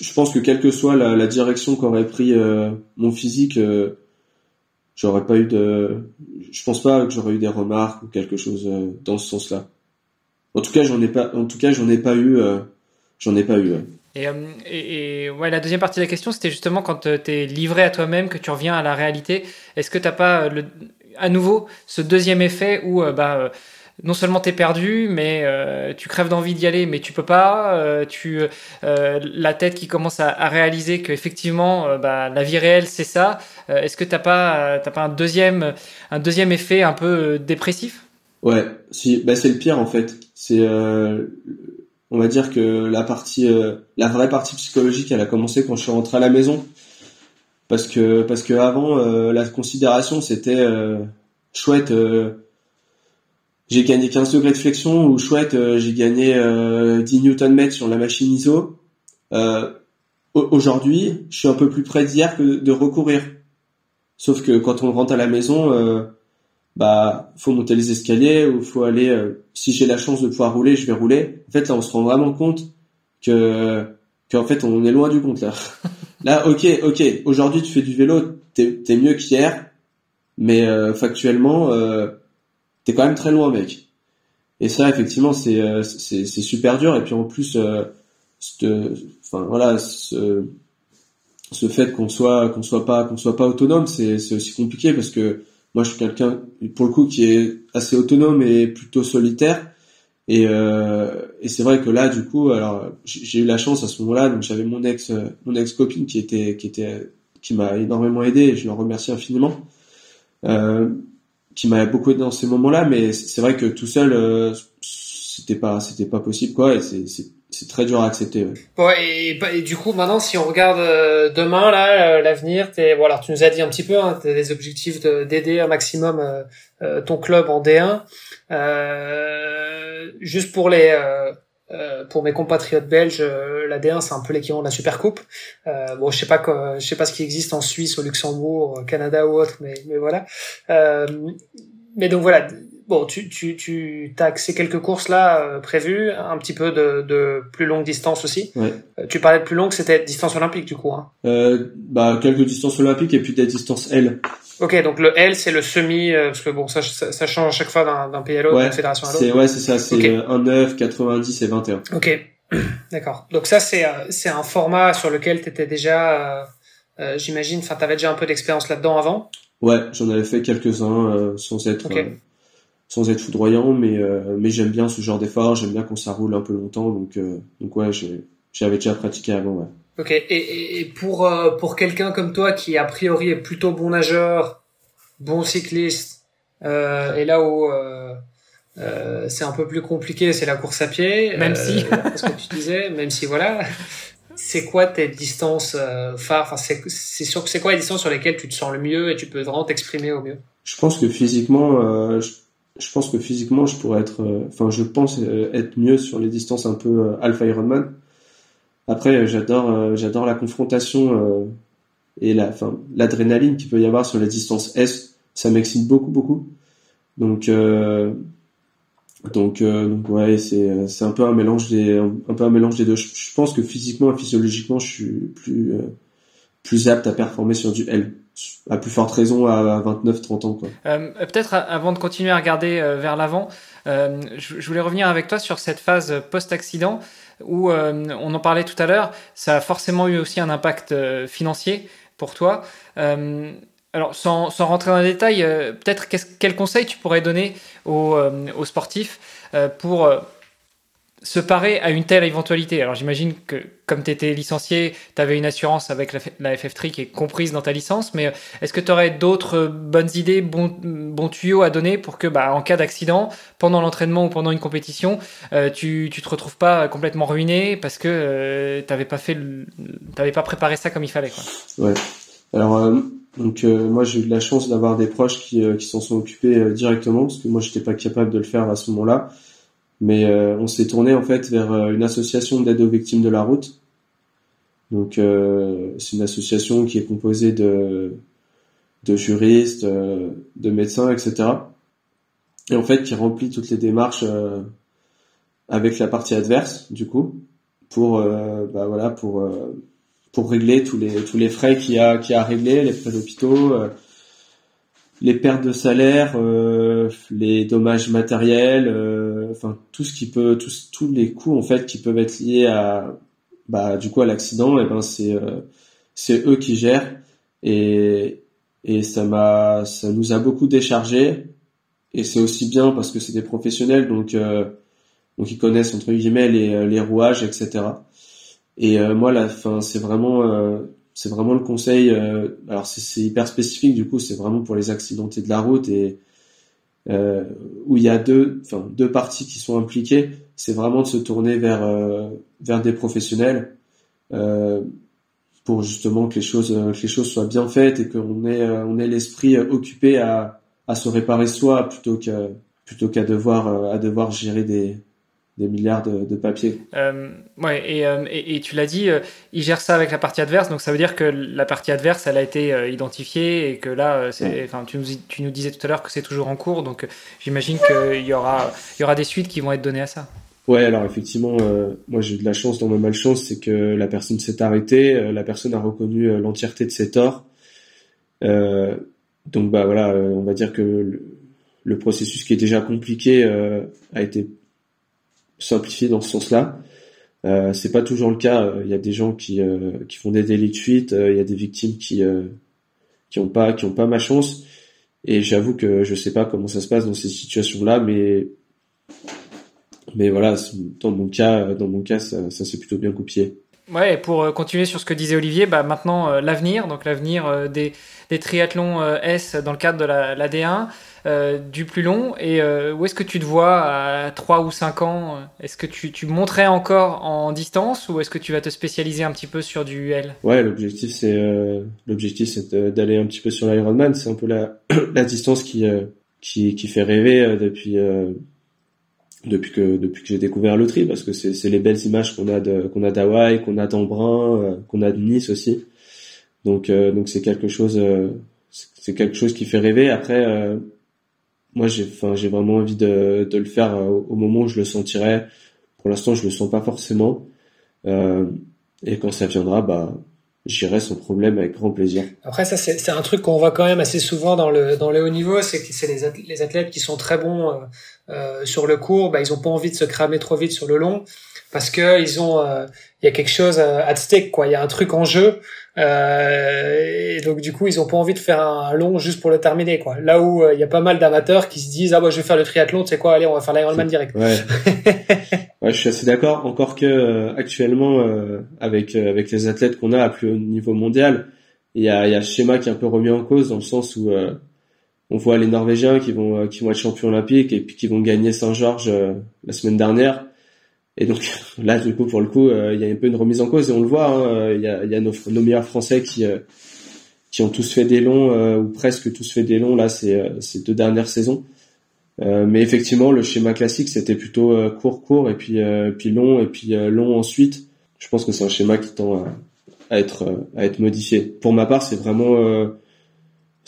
Je pense que quelle que soit la, direction qu'aurait pris mon physique, j'aurais pas eu de, je pense pas que j'aurais eu des remarques ou quelque chose euh, dans ce sens-là. En tout cas, j'en ai pas, en tout cas, j'en ai pas eu, euh, j'en ai pas eu. Euh, et, et, ouais, la deuxième partie de la question, c'était justement quand tu es livré à toi-même, que tu reviens à la réalité. Est-ce que t'as pas à nouveau ce deuxième effet où bah non seulement t'es perdu, mais euh, tu crèves d'envie d'y aller, mais tu peux pas. Euh, tu, euh, la tête qui commence à, réaliser qu'effectivement, bah, la vie réelle, c'est ça. Est-ce que t'as pas, t'as pas un deuxième, un deuxième effet un peu dépressif? Ouais, si, bah, c'est le pire en fait. C'est, on va dire que la partie, la vraie partie psychologique, elle a commencé quand je suis rentré à la maison, parce que, parce que avant, la considération, c'était chouette j'ai gagné 15 degrés de flexion ou chouette, euh, j'ai gagné euh, 10 Nm sur la machine ISO. Euh, aujourd'hui, je suis un peu plus près d'hier que de recourir. Sauf que quand on rentre à la maison, euh, bah faut monter les escaliers ou faut aller. Euh, si j'ai la chance de pouvoir rouler, je vais rouler. En fait, là, on se rend vraiment compte que qu'en fait, on est loin du compte là. là, ok, ok. Aujourd'hui, tu fais du vélo, t'es es mieux qu'hier, mais factuellement t'es quand même très loin, mec. Et ça, effectivement, c'est euh, c'est super dur. Et puis en plus, euh, enfin voilà, ce, ce fait qu'on soit qu'on soit pas qu'on soit pas autonome, c'est c'est aussi compliqué parce que moi, je suis quelqu'un pour le coup qui est assez autonome et plutôt solitaire. Et, euh, et c'est vrai que là, du coup, alors j'ai eu la chance à ce moment-là, donc j'avais mon ex mon ex copine qui était qui était qui m'a énormément aidé et je l'en remercie infiniment. Euh, qui m'a beaucoup aidé dans ces moments-là, mais c'est vrai que tout seul, euh, c'était pas, c'était pas possible, quoi, et c'est, très dur à accepter. Ouais. Bah, et, du coup, maintenant, si on regarde euh, demain, là, euh, l'avenir, t'es, voilà, tu nous as dit un petit peu, hein, t'as des objectifs d'aider un maximum ton club en D1. juste pour les euh, pour mes compatriotes belges, euh, la D1 c'est un peu l'équivalent de la Super Coupe. Euh, bon, je sais pas quoi, je sais pas ce qui existe en Suisse, au Luxembourg, au Canada ou autre, mais mais voilà. Euh, mais donc voilà. Bon, tu tu tu as ces quelques courses là prévues, un petit peu de, de plus longue distance aussi. Ouais. tu parlais de plus longue, c'était distance olympique du coup. Hein. bah quelques distances olympiques et puis des distances L. Ok, donc le L, c'est le semi, euh, parce que bon, ça, ça, change à chaque fois d'un pays à l'autre, d'une fédération à l'autre. Ouais, c'est ça, c'est okay. 1, 9, 90 et 21. Ok, d'accord. Donc ça, c'est euh, c'est un format sur lequel tu étais déjà, euh, euh j'imagine, enfin, tu avais déjà un peu d'expérience là-dedans avant Ouais, j'en avais fait quelques-uns euh, sans être sans être foudroyant, mais mais j'aime bien ce genre d'effort, j'aime bien quand ça roule un peu longtemps, donc donc ouais, j'avais déjà pratiqué avant, ouais. Ok, et, et pour, euh, pour quelqu'un comme toi qui a priori est plutôt bon nageur, bon cycliste et là où c'est un peu plus compliqué, c'est la course à pied. Même si, ce que tu disais, même si voilà. C'est quoi tes distances phares? Enfin, C'est sûr c'est quoi les distances sur lesquelles tu te sens le mieux et tu peux vraiment t'exprimer au mieux? Je pense que physiquement, je je pense que physiquement, je pourrais être, euh, enfin, je pense euh, être mieux sur les distances un peu euh, alpha Ironman. Après, j'adore, j'adore la confrontation et la, enfin, l'adrénaline qu'il peut y avoir sur les distances S. Ça m'excite beaucoup, beaucoup. Donc, donc, ouais, c'est, c'est un peu un mélange des, un peu un mélange des deux. Je, pense que physiquement et physiologiquement, je suis plus, plus apte à performer sur du L à plus forte raison à 29-30 ans. Euh, peut-être avant de continuer à regarder euh, vers l'avant, euh, je, voulais revenir avec toi sur cette phase post-accident où on en parlait tout à l'heure, ça a forcément eu aussi un impact financier pour toi. alors sans, rentrer dans les détails, peut-être quel conseil tu pourrais donner aux sportifs pour se parer à une telle éventualité Alors j'imagine que comme tu étais licencié, tu avais une assurance avec la, la FF3 qui est comprise dans ta licence, mais euh, est-ce que tu aurais d'autres bonnes idées, bons, tuyaux à donner pour que bah, en cas d'accident, pendant l'entraînement ou pendant une compétition, euh, tu ne te retrouves pas complètement ruiné parce que euh, tu n'avais pas, fait pas préparé ça comme il fallait quoi? Ouais. Alors donc moi j'ai eu de la chance d'avoir des proches qui, qui s'en sont occupés directement parce que moi j'étais pas capable de le faire à ce moment-là. Mais euh, on s'est tourné en fait vers euh, une association d'aide aux victimes de la route. Donc euh, c'est une association qui est composée de, de juristes, de médecins, etc. Et en fait qui remplit toutes les démarches avec la partie adverse du coup pour bah voilà pour pour régler tous les tous les frais qu'il y a qu'il y a à régler, les frais d'hôpitaux les pertes de salaire, euh, les dommages matériels, euh, enfin tout ce qui peut, tous tous les coûts en fait qui peuvent être liés à, bah du coup à l'accident, et eh ben c'est euh, c'est eux qui gèrent et et ça m'a ça nous a beaucoup déchargé et c'est aussi bien parce que c'est des professionnels donc donc ils connaissent entre guillemets les les rouages etc. Et moi la fin c'est vraiment c'est vraiment le conseil. Euh, alors c'est hyper spécifique du coup, c'est vraiment pour les accidentés de la route et euh, où il y a deux, enfin deux parties qui sont impliquées. C'est vraiment de se tourner vers euh, vers des professionnels pour justement que les choses que les choses soient bien faites et qu'on ait on ait l'esprit occupé à à se réparer soi plutôt qu'à plutôt qu'à devoir à devoir gérer des des milliards de, de papiers. Euh, ouais, et, euh, et, et, tu l'as dit, euh, il gère ça avec la partie adverse, donc ça veut dire que la partie adverse, elle a été euh, identifiée et que là, c'est, enfin, tu, nous, tu nous disais tout à l'heure que c'est toujours en cours, donc j'imagine qu'il y aura, il y aura des suites qui vont être données à ça. Ouais, alors effectivement, moi j'ai eu de la chance dans ma malchance, c'est que la personne s'est arrêtée, la personne a reconnu l'entièreté de ses torts. donc bah voilà, on va dire que le, le, processus qui est déjà compliqué a été simplifié dans ce sens-là. Euh, c'est pas toujours le cas. Il y a des gens qui, euh, qui font des délits de fuite. Euh, il y a des victimes qui euh, qui pas qui ont pas ma chance. Et j'avoue que je sais pas comment ça se passe dans ces situations-là, mais mais voilà, dans mon cas, dans mon cas, ça, s'est plutôt bien copié. Ouais, pour continuer sur ce que disait Olivier, bah maintenant l'avenir, donc l'avenir des, des triathlons S dans le cadre de la, la D1. Euh, du plus long Et euh, où est-ce que tu te vois à 3 ou 5 ans? Est-ce que tu, tu monterais encore en distance ou est-ce que tu vas te spécialiser un petit peu sur du L? Ouais, l'objectif c'est euh, l'objectif c'est d'aller un petit peu sur l'Ironman. C'est un peu la, la distance qui, qui, qui fait rêver depuis depuis que depuis que j'ai découvert le tri parce que c'est les belles images qu'on a de qu'on a d'Hawaï, qu'on a d'Embrun, qu'on a de Nice aussi. Donc donc c'est quelque chose c'est quelque chose qui fait rêver. Après moi j'ai enfin j'ai vraiment envie de, de le faire euh, au moment où je le sentirai. Pour l'instant je le sens pas forcément. Euh, et quand ça viendra bah j'irai sans problème avec grand plaisir. Après ça c'est un truc qu'on voit quand même assez souvent dans le dans le haut niveau c'est que c'est les, athlètes, les athlètes qui sont très bons euh, euh, sur le court. Bah ils ont pas envie de se cramer trop vite sur le long parce que ils ont euh, il y a quelque chose à stake quoi il y a un truc en jeu euh, et donc du coup, ils ont pas envie de faire un long juste pour le terminer, quoi. Là où euh, il y a pas mal d'amateurs qui se disent ah bah je vais faire le triathlon, tu sais quoi, allez on va faire l'Ironman direct. Ouais. ouais, je suis assez d'accord. Encore que euh, actuellement avec avec les athlètes qu'on a à plus haut niveau mondial, il y a y a ce schéma qui est un peu remis en cause dans le sens où on voit les Norvégiens qui vont qui vont être champions olympiques et puis qui vont gagner Saint-Georges la semaine dernière. Et donc là, du coup, pour le coup, il y a un peu une remise en cause et on le voit. Hein, il y, a, nos, meilleurs Français qui qui ont tous fait des longs ou presque tous fait des longs là ces, ces deux dernières saisons. Euh, mais effectivement, le schéma classique, c'était plutôt euh, court, court, et puis, euh, puis long, et puis long ensuite. Je pense que c'est un schéma qui tend à, être, à être modifié. Pour ma part, c'est vraiment,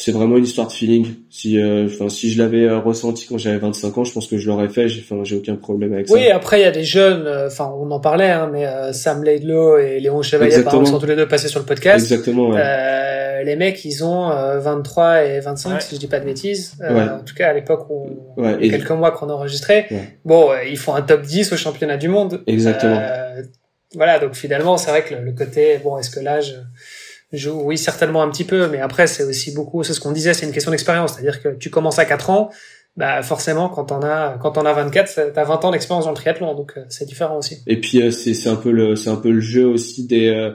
c'est vraiment une histoire de feeling. Si, enfin, si je l'avais ressenti quand j'avais 25 ans, je pense que je l'aurais fait. J'ai, enfin, j'ai aucun problème avec ça. Oui, après, il y a des jeunes, enfin, on en parlait, hein, mais Sam Laidlow et Léon Chevalier, par exemple, sont tous les deux passés sur le podcast. Exactement. Ouais les mecs, ils ont 23 euh, et 25, si je dis pas de bêtises. Euh, en tout cas, à l'époque où, il y a quelques mois qu'on enregistrait. Bon, euh, ils font un top 10 au championnat du monde. Exactement. voilà, donc finalement, c'est vrai que le, côté, bon, est-ce que l'âge Oui, certainement un petit peu, mais après, c'est aussi beaucoup, c'est ce qu'on disait, c'est une question d'expérience. C'est-à-dire que tu commences à 4 ans, bah forcément quand on a quand on a 24 t'as 20 ans d'expérience dans le triathlon donc c'est différent aussi et puis c'est c'est un peu le c'est un peu le jeu aussi des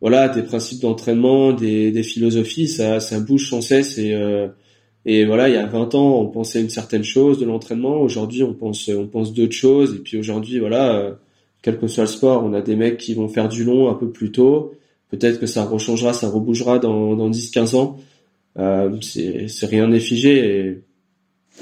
voilà des principes d'entraînement, des, des philosophies, ça, ça bouge sans cesse et euh, et voilà, il y a 20 ans, on pensait une certaine chose de l'entraînement. Aujourd'hui, on pense on pense d'autres choses. Et puis aujourd'hui, voilà, euh, quel que soit le sport, on a des mecs qui vont faire du long un peu plus tôt. Peut-être que ça rechangera, ça rebougera dans, dans 10-15 ans. Euh, c'est rien n'est figé et,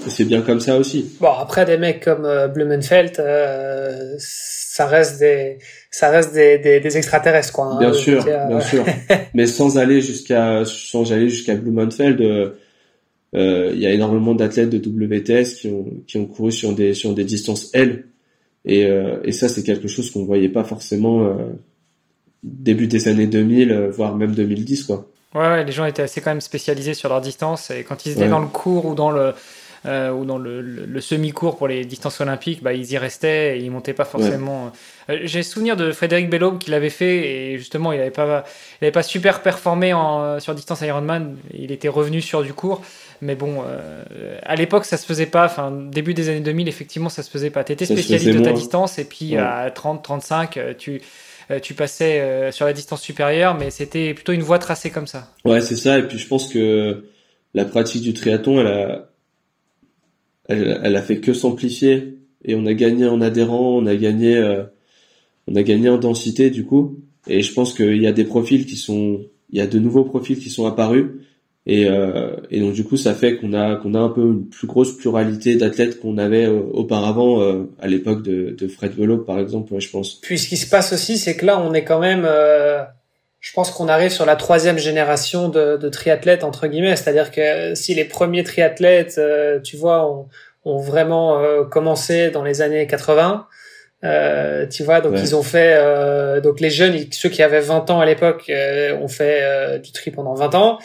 c'est bien comme ça aussi. Bon, après des mecs comme euh, Blumenfeld, euh, ça reste des ça reste des, des, des extraterrestres quoi. Hein, bien sûr, bien sûr. Mais sans aller jusqu'à sans aller jusqu'à Blumenfeld, euh, euh, il y a énormément d'athlètes de WTS qui ont qui ont couru sur des sur des distances L et euh, et ça c'est quelque chose qu'on voyait pas forcément début des années 2000 voire même 2010 quoi. Ouais, ouais, les gens étaient assez quand même spécialisés sur leur distance et quand ils étaient dans le cours ou dans le euh, ou dans le, le, semi-cours pour les distances olympiques, bah, ils y restaient et ils montaient pas forcément. Euh, j'ai souvenir de Frédéric Bellow qui l'avait fait et justement il n'avait pas, il avait pas super performé en, sur distance Ironman. Il était revenu sur du cours. Mais bon, euh, à l'époque, ça se faisait pas. Enfin, début des années 2000, effectivement, ça se faisait pas. Tu étais spécialiste de ta distance et puis à 30, 35, tu, tu passais sur la distance supérieure, mais c'était plutôt une voie tracée comme ça. Ouais, c'est ça. Et puis je pense que la pratique du triathlon, elle a, elle, elle a fait que s'amplifier et on a gagné en adhérents, on a gagné, euh, on a gagné en densité du coup. Et je pense qu'il y a des profils qui sont, il y a de nouveaux profils qui sont apparus. Et, euh, et donc du coup, ça fait qu'on a qu'on a un peu une plus grosse pluralité d'athlètes qu'on avait euh, auparavant euh, à l'époque de, de Fred Velo, par exemple, je pense. Puis ce qui se passe aussi, c'est que là, on est quand même je pense qu'on arrive sur la troisième génération de, de triathlètes entre guillemets, c'est-à-dire que si les premiers triathlètes, euh, tu vois, ont, ont vraiment euh, commencé dans les années 80, euh, tu vois, donc ils ont fait, euh, donc les jeunes, ceux qui avaient 20 ans à l'époque, ont fait du tri pendant 20 ans.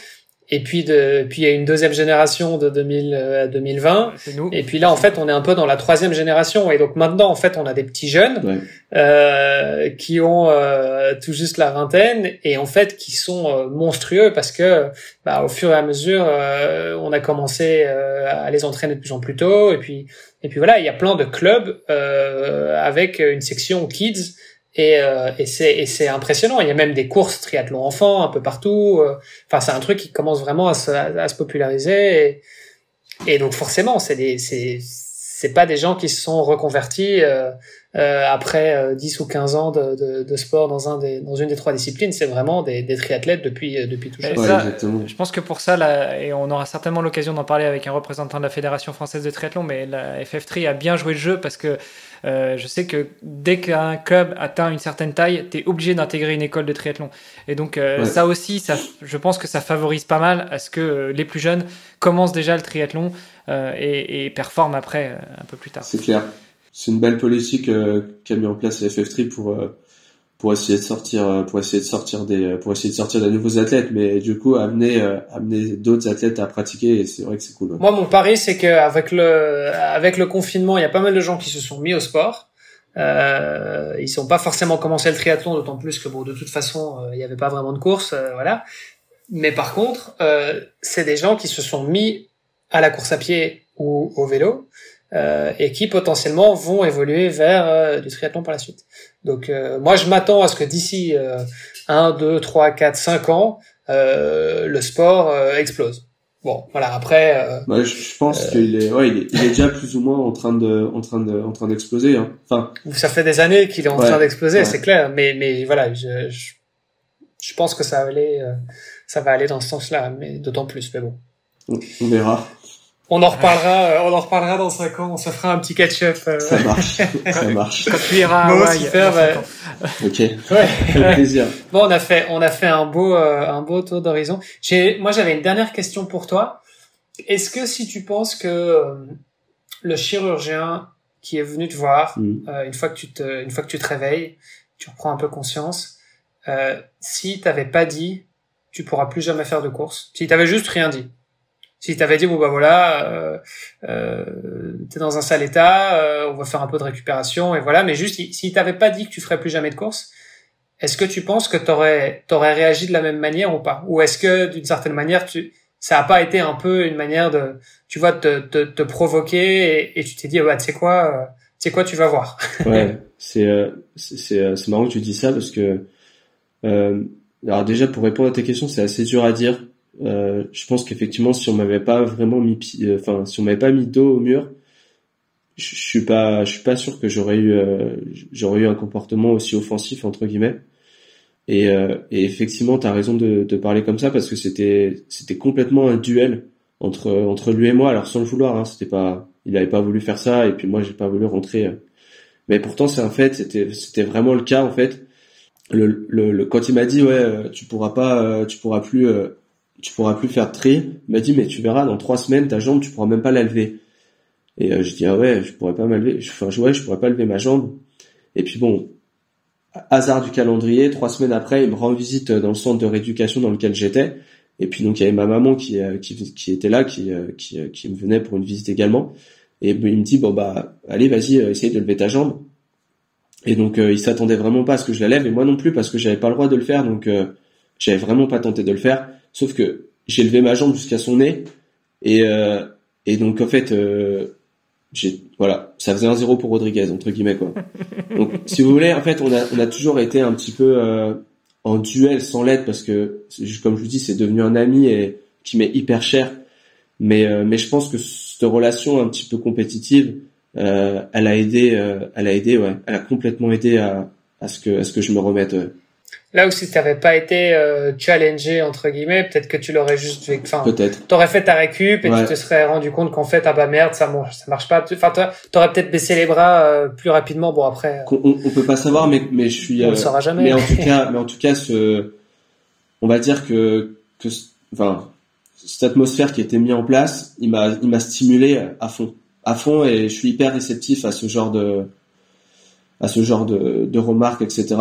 Et puis de, puis il y a une deuxième génération de 2000 à 2020. Nous. Et puis là, en fait, on est un peu dans la troisième génération. Et donc maintenant, en fait, on a des petits jeunes euh, qui ont euh, tout juste la vingtaine et en fait qui sont euh, monstrueux parce que, bah, au fur et à mesure, euh, on a commencé euh, à les entraîner de plus en plus tôt. Et puis, et puis voilà, il y a plein de clubs avec une section kids et, euh, et c'est c'est impressionnant. Il y a même des courses triathlon enfants un peu partout. Euh. Enfin, c'est un truc qui commence vraiment à se, à, se populariser. Et, et, donc forcément, c'est des c'est c'est pas des gens qui se sont reconvertis euh, euh après 10 ou 15 ans de, de, de, sport dans un des dans une des trois disciplines. C'est vraiment des, des triathlètes depuis depuis toujours. je pense que pour ça, là, et on aura certainement l'occasion d'en parler avec un représentant de la Fédération française de triathlon, mais la FF3 a bien joué le jeu parce que euh, je sais que dès qu'un club atteint une certaine taille, tu es obligé d'intégrer une école de triathlon. Et donc euh, ça aussi, ça, je pense que ça favorise pas mal à ce que euh, les plus jeunes commencent déjà le triathlon et, et, performent après un peu plus tard. C'est clair. C'est une belle politique qu'a mis en place la FF3 pour pour essayer de sortir euh, pour essayer de sortir des euh, pour essayer de sortir des nouveaux athlètes mais du coup amener euh, amener d'autres athlètes à pratiquer et c'est vrai que c'est cool. Moi mon pari c'est que avec le avec le confinement, il y a pas mal de gens qui se sont mis au sport. Ils sont pas forcément commencé le triathlon d'autant plus que bon de toute façon, il y avait pas vraiment de course voilà. Mais par contre, c'est des gens qui se sont mis à la course à pied ou au vélo et qui potentiellement vont évoluer vers euh, du triathlon par la suite. Donc euh, moi je m'attends à ce que d'ici 1, 2, 3, 4, 5 ans, le sport explose. bon, voilà. Après, euh, je, pense qu'il est, ouais, il est, il est, déjà plus ou moins en train de, en train de, en train d'exploser. Hein. Enfin, ça fait des années qu'il est en train d'exploser, c'est clair. Mais, mais voilà, je, je, je, pense que ça va aller, ça va aller dans ce sens-là, mais d'autant plus. Mais bon, on verra. On en reparlera, euh, on en reparlera dans 5 ans, on se fera un petit catch-up. Euh. Ça marche, ça marche. Quand tu iras à Hawaï. Ok. Ouais. plaisir. Bon, on a fait, on a fait un beau, euh, un beau tour d'horizon. J'ai, moi, j'avais une dernière question pour toi. Est-ce que si tu penses que le chirurgien qui est venu te voir, mm. une fois que tu te, une fois que tu te réveilles, tu reprends un peu conscience, euh, si t'avais pas dit, tu pourras plus jamais faire de course. Si t'avais juste rien dit si t'avais dit bon bah voilà, euh, euh, t'es dans un sale état, euh, on va faire un peu de récupération et voilà, mais juste si t'avais pas dit que tu ferais plus jamais de course, est-ce que tu penses que t'aurais t'aurais réagi de la même manière ou pas? Ou est-ce que d'une certaine manière tu ça a pas été un peu une manière de tu vois de te, te, provoquer et, tu t'es dit ouais tu sais quoi euh, tu sais quoi tu vas voir. ouais, c'est euh, c'est euh, c'est marrant que tu dis ça parce que alors déjà pour répondre à tes questions c'est assez dur à dire euh, je pense qu'effectivement, si on m'avait pas vraiment mis, euh, enfin, si on m'avait pas mis dos au mur, je, suis pas, je suis pas sûr que j'aurais eu, euh, j'aurais eu un comportement aussi offensif entre guillemets. Et, euh, et effectivement, tu as raison de, de, parler comme ça parce que c'était, c'était complètement un duel entre entre lui et moi. Alors sans le vouloir, hein, c'était pas, il avait pas voulu faire ça et puis moi j'ai pas voulu rentrer. Mais pourtant c'est un fait, c'était c'était vraiment le cas en fait. Le, le, le quand il m'a dit ouais, tu pourras pas, tu pourras plus tu pourras plus faire de tri. Il m'a dit, mais tu verras, dans trois semaines, ta jambe, tu pourras même pas la lever. Et euh, je dis, ah ouais, je pourrais pas m'élever. Enfin, ouais, je pourrais pas lever ma jambe. Et puis bon, hasard du calendrier, trois semaines après, il me rend visite dans le centre de rééducation dans lequel j'étais. Et puis donc il y avait ma maman qui euh, était là, qui, euh, qui me venait pour une visite également. Et il me dit bon bah allez vas-y essaye de lever ta jambe. Et donc il s'attendait vraiment pas à ce que je la lève et moi non plus parce que j'avais pas le droit de le faire donc j'avais vraiment pas tenté de le faire. Sauf que j'ai levé ma jambe jusqu'à son nez et euh, et donc en fait euh, j'ai voilà ça faisait un zéro pour Rodriguez entre guillemets quoi. Donc si vous voulez en fait on a on a toujours été un petit peu euh, en duel sans l'aide parce que comme je vous dis c'est devenu un ami et qui m'est hyper cher. Mais euh, mais je pense que cette relation un petit peu compétitive euh, elle a aidé elle a aidé ouais elle a complètement aidé à à ce que à ce que je me remette Là où si tu n'avais pas été euh, challengé entre guillemets, peut-être que tu l'aurais juste, enfin, peut-être. T'aurais fait ta récup et tu te serais rendu compte qu'en fait ah bah merde ça marche, ça marche pas. Enfin t'aurais peut-être baissé les bras euh, plus rapidement. Bon après. On, on, peut pas savoir, mais mais je suis. On le saura jamais. Mais en tout cas, mais en tout cas, ce, on va dire que que, enfin, cette atmosphère qui été mise en place, il m'a il m'a stimulé à fond, à fond, et je suis hyper réceptif à ce genre de à ce genre de, de remarques, etc.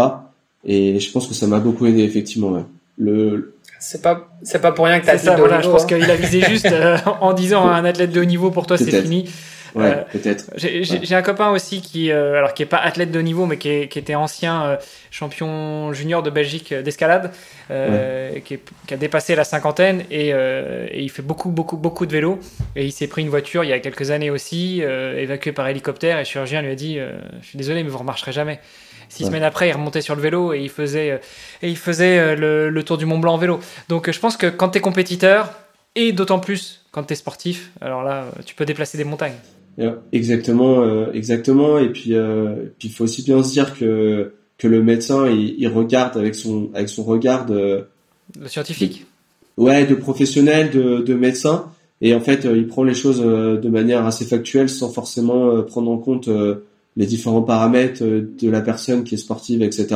Et je pense que ça m'a beaucoup aidé effectivement. Ouais. Le c'est pas c'est pas pour rien que t'as dit ça, voilà, Je pense hein. qu'il a visé juste euh, en disant à un athlète de haut niveau pour toi c'est fini. Ouais, euh, peut-être. J'ai un copain aussi qui, euh, alors qui est pas athlète de haut niveau, mais qui, est, qui était ancien champion junior de Belgique d'escalade, qui, qui, a dépassé la cinquantaine et, et, il fait beaucoup, beaucoup, beaucoup de vélo. Et il s'est pris une voiture il y a quelques années aussi, évacué par hélicoptère. Et le chirurgien lui a dit, je suis désolé, mais vous remarcherez jamais. Six semaines après, il remontait sur le vélo et il faisait, euh, et il faisait euh, le, tour du Mont Blanc en vélo. Donc je pense que quand tu es compétiteur, et d'autant plus quand tu es sportif, alors là, tu peux déplacer des montagnes. Exactement, euh, exactement. Et puis, il faut aussi bien se dire que que le médecin, il, regarde avec son avec son regard de, scientifique. ouais, de professionnel, de, de médecin. Et en fait, il prend les choses de manière assez factuelle, sans forcément prendre en compte les différents paramètres euh, de la personne qui est sportive, etc.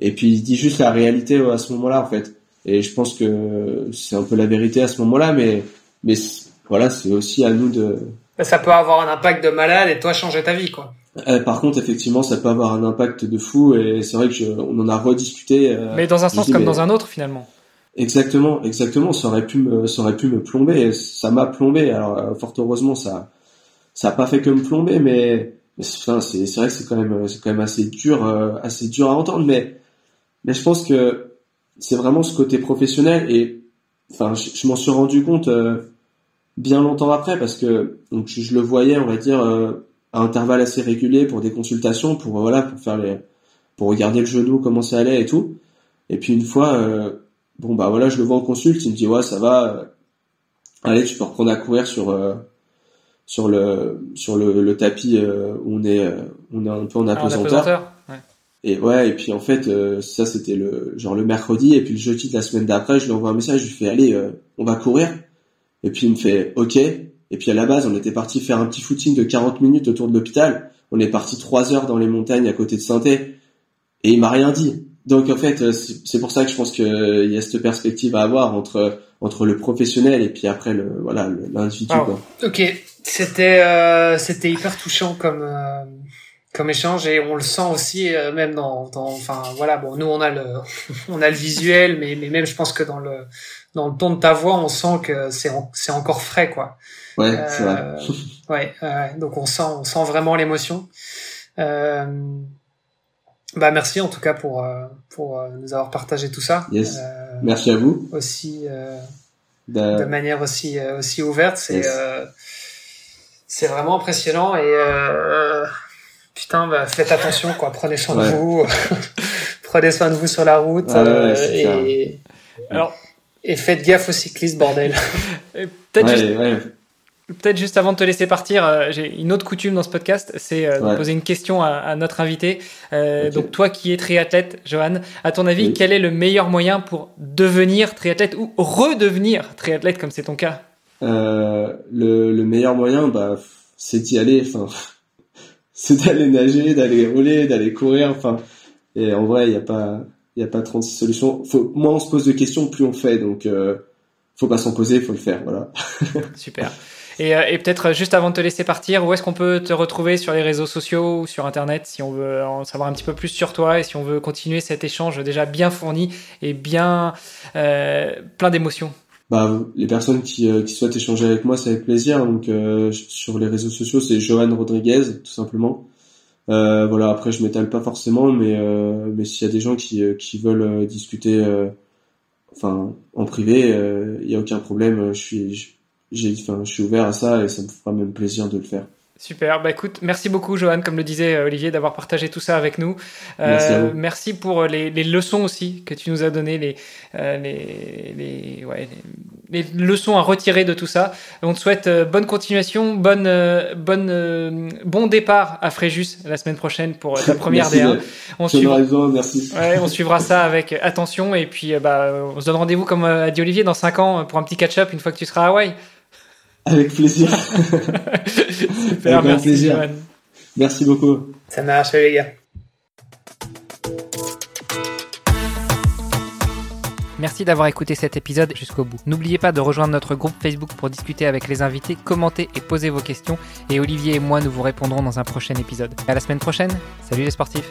Et puis il dit juste la réalité à ce moment-là en fait. Et je pense que c'est un peu la vérité à ce moment-là, mais mais voilà, c'est aussi à nous de. Ça peut avoir un impact de malade et toi changer ta vie quoi. Euh, par contre, effectivement, ça peut avoir un impact de fou et c'est vrai que on en a rediscuté. Euh, mais dans un sens comme dans un autre finalement. Exactement, exactement. Ça aurait pu me, ça aurait pu me plomber. Ça m'a plombé. Alors, fort heureusement, ça, ça a pas fait que me plomber, mais c'est c'est vrai que c'est quand même c'est quand même assez dur euh, assez dur à entendre mais mais je pense que c'est vraiment ce côté professionnel et enfin je, m'en suis rendu compte euh, bien longtemps après parce que donc je, le voyais on va dire euh, à intervalles assez réguliers pour des consultations pour voilà pour faire les pour regarder le genou comment ça allait et tout. Et puis une fois bon bah voilà je le vois en consulte il me dit ouais ça va allez, tu peux reprendre à courir sur sur le sur le, le tapis où on est on est un peu en Ah, apesanteur. ouais. Et ouais, et puis en fait, euh, ça c'était le genre le mercredi, et puis le jeudi de la semaine d'après, je lui envoie un message, je lui fais allez, euh, on va courir. Et puis il me fait ok. Et puis à la base, on était parti faire un petit footing de 40 minutes autour de l'hôpital. On est parti trois heures dans les montagnes à côté de saint et il m'a rien dit. Donc en fait, euh, c'est pour ça que je pense qu'il y a cette perspective à avoir entre entre le professionnel et puis après le voilà l'individu. Ok, c'était euh, c'était hyper touchant comme euh, comme échange et on le sent aussi euh, même dans dans enfin voilà bon nous on a le on a le visuel mais mais même je pense que dans le dans le ton de ta voix on sent que c'est en- c'est encore frais quoi. Ouais, c'est vrai. Euh, ouais, ouais, donc on sent, on sent vraiment l'émotion. Euh, bah merci en tout cas pour euh, pour euh, nous avoir partagé tout ça. Yes. Euh, Merci à vous. aussi euh, d'a- de manière aussi euh, aussi ouverte, c'est Yes. euh, c'est vraiment impressionnant et euh, putain bah faites attention quoi, prenez soin de vous, prenez soin de vous sur la route Ouais, ouais, euh, et Alors, et faites gaffe aux cyclistes bordel. peut-être Ouais, juste, ouais. Peut-être juste avant de te laisser partir, euh, j'ai une autre coutume dans ce podcast, c'est euh, de poser une question à, à notre invité. Euh. Donc toi qui es triathlète, Johan, à ton avis, Oui. quel est le meilleur moyen pour devenir triathlète ou redevenir triathlète comme c'est ton cas? Le, le meilleur moyen, bah, c'est d'y aller. Enfin, c'est d'aller nager, d'aller rouler, d'aller courir. Enfin, et en vrai, il n'y a pas, il a pas 36 solutions. Faut, moins on se pose de questions, plus on fait. Donc, faut pas s'en poser, faut le faire. Voilà. Super. Et, euh, et peut-être euh, juste avant de te laisser partir, où est-ce qu'on peut te retrouver sur les réseaux sociaux ou sur Internet si on veut en savoir un petit peu plus sur toi et si on veut continuer cet échange déjà bien fourni et bien euh, plein d'émotions? Bah, les personnes qui, euh, qui souhaitent échanger avec moi, c'est avec plaisir. Donc, euh, sur les réseaux sociaux, c'est Johan Rodriguez, tout simplement. Euh, voilà. Après, je m'étale pas forcément, mais euh, mais s'il y a des gens qui qui veulent discuter, enfin, en privé, il y a aucun problème. Je suis j'ai enfin je suis ouvert à ça et ça me fera même plaisir de le faire. Super, bah écoute, merci beaucoup Johan, comme le disait euh, Olivier, d'avoir partagé tout ça avec nous. Merci vous. merci pour euh, les, les leçons aussi que tu nous as données, les, euh, les, les, ouais, les, leçons à retirer de tout ça. On te souhaite euh, bonne continuation, bonne, euh, bonne, euh, bon départ à Fréjus la semaine prochaine pour euh, ta première Merci, D1. euh, On suivra, besoin, merci. ouais, on suivra ça avec attention et puis euh, bah, on se donne rendez-vous comme euh, a dit Olivier dans 5 ans pour un petit catch-up une fois que tu seras à Hawaï. Avec plaisir. Super, grand merci plaisir. Johan. merci beaucoup. Ça marche les gars. Merci d'avoir écouté cet épisode jusqu'au bout. N'oubliez pas de rejoindre notre groupe Facebook pour discuter avec les invités, commenter et poser vos questions. Et Olivier et moi, nous vous répondrons dans un prochain épisode. À la semaine prochaine. Salut les sportifs.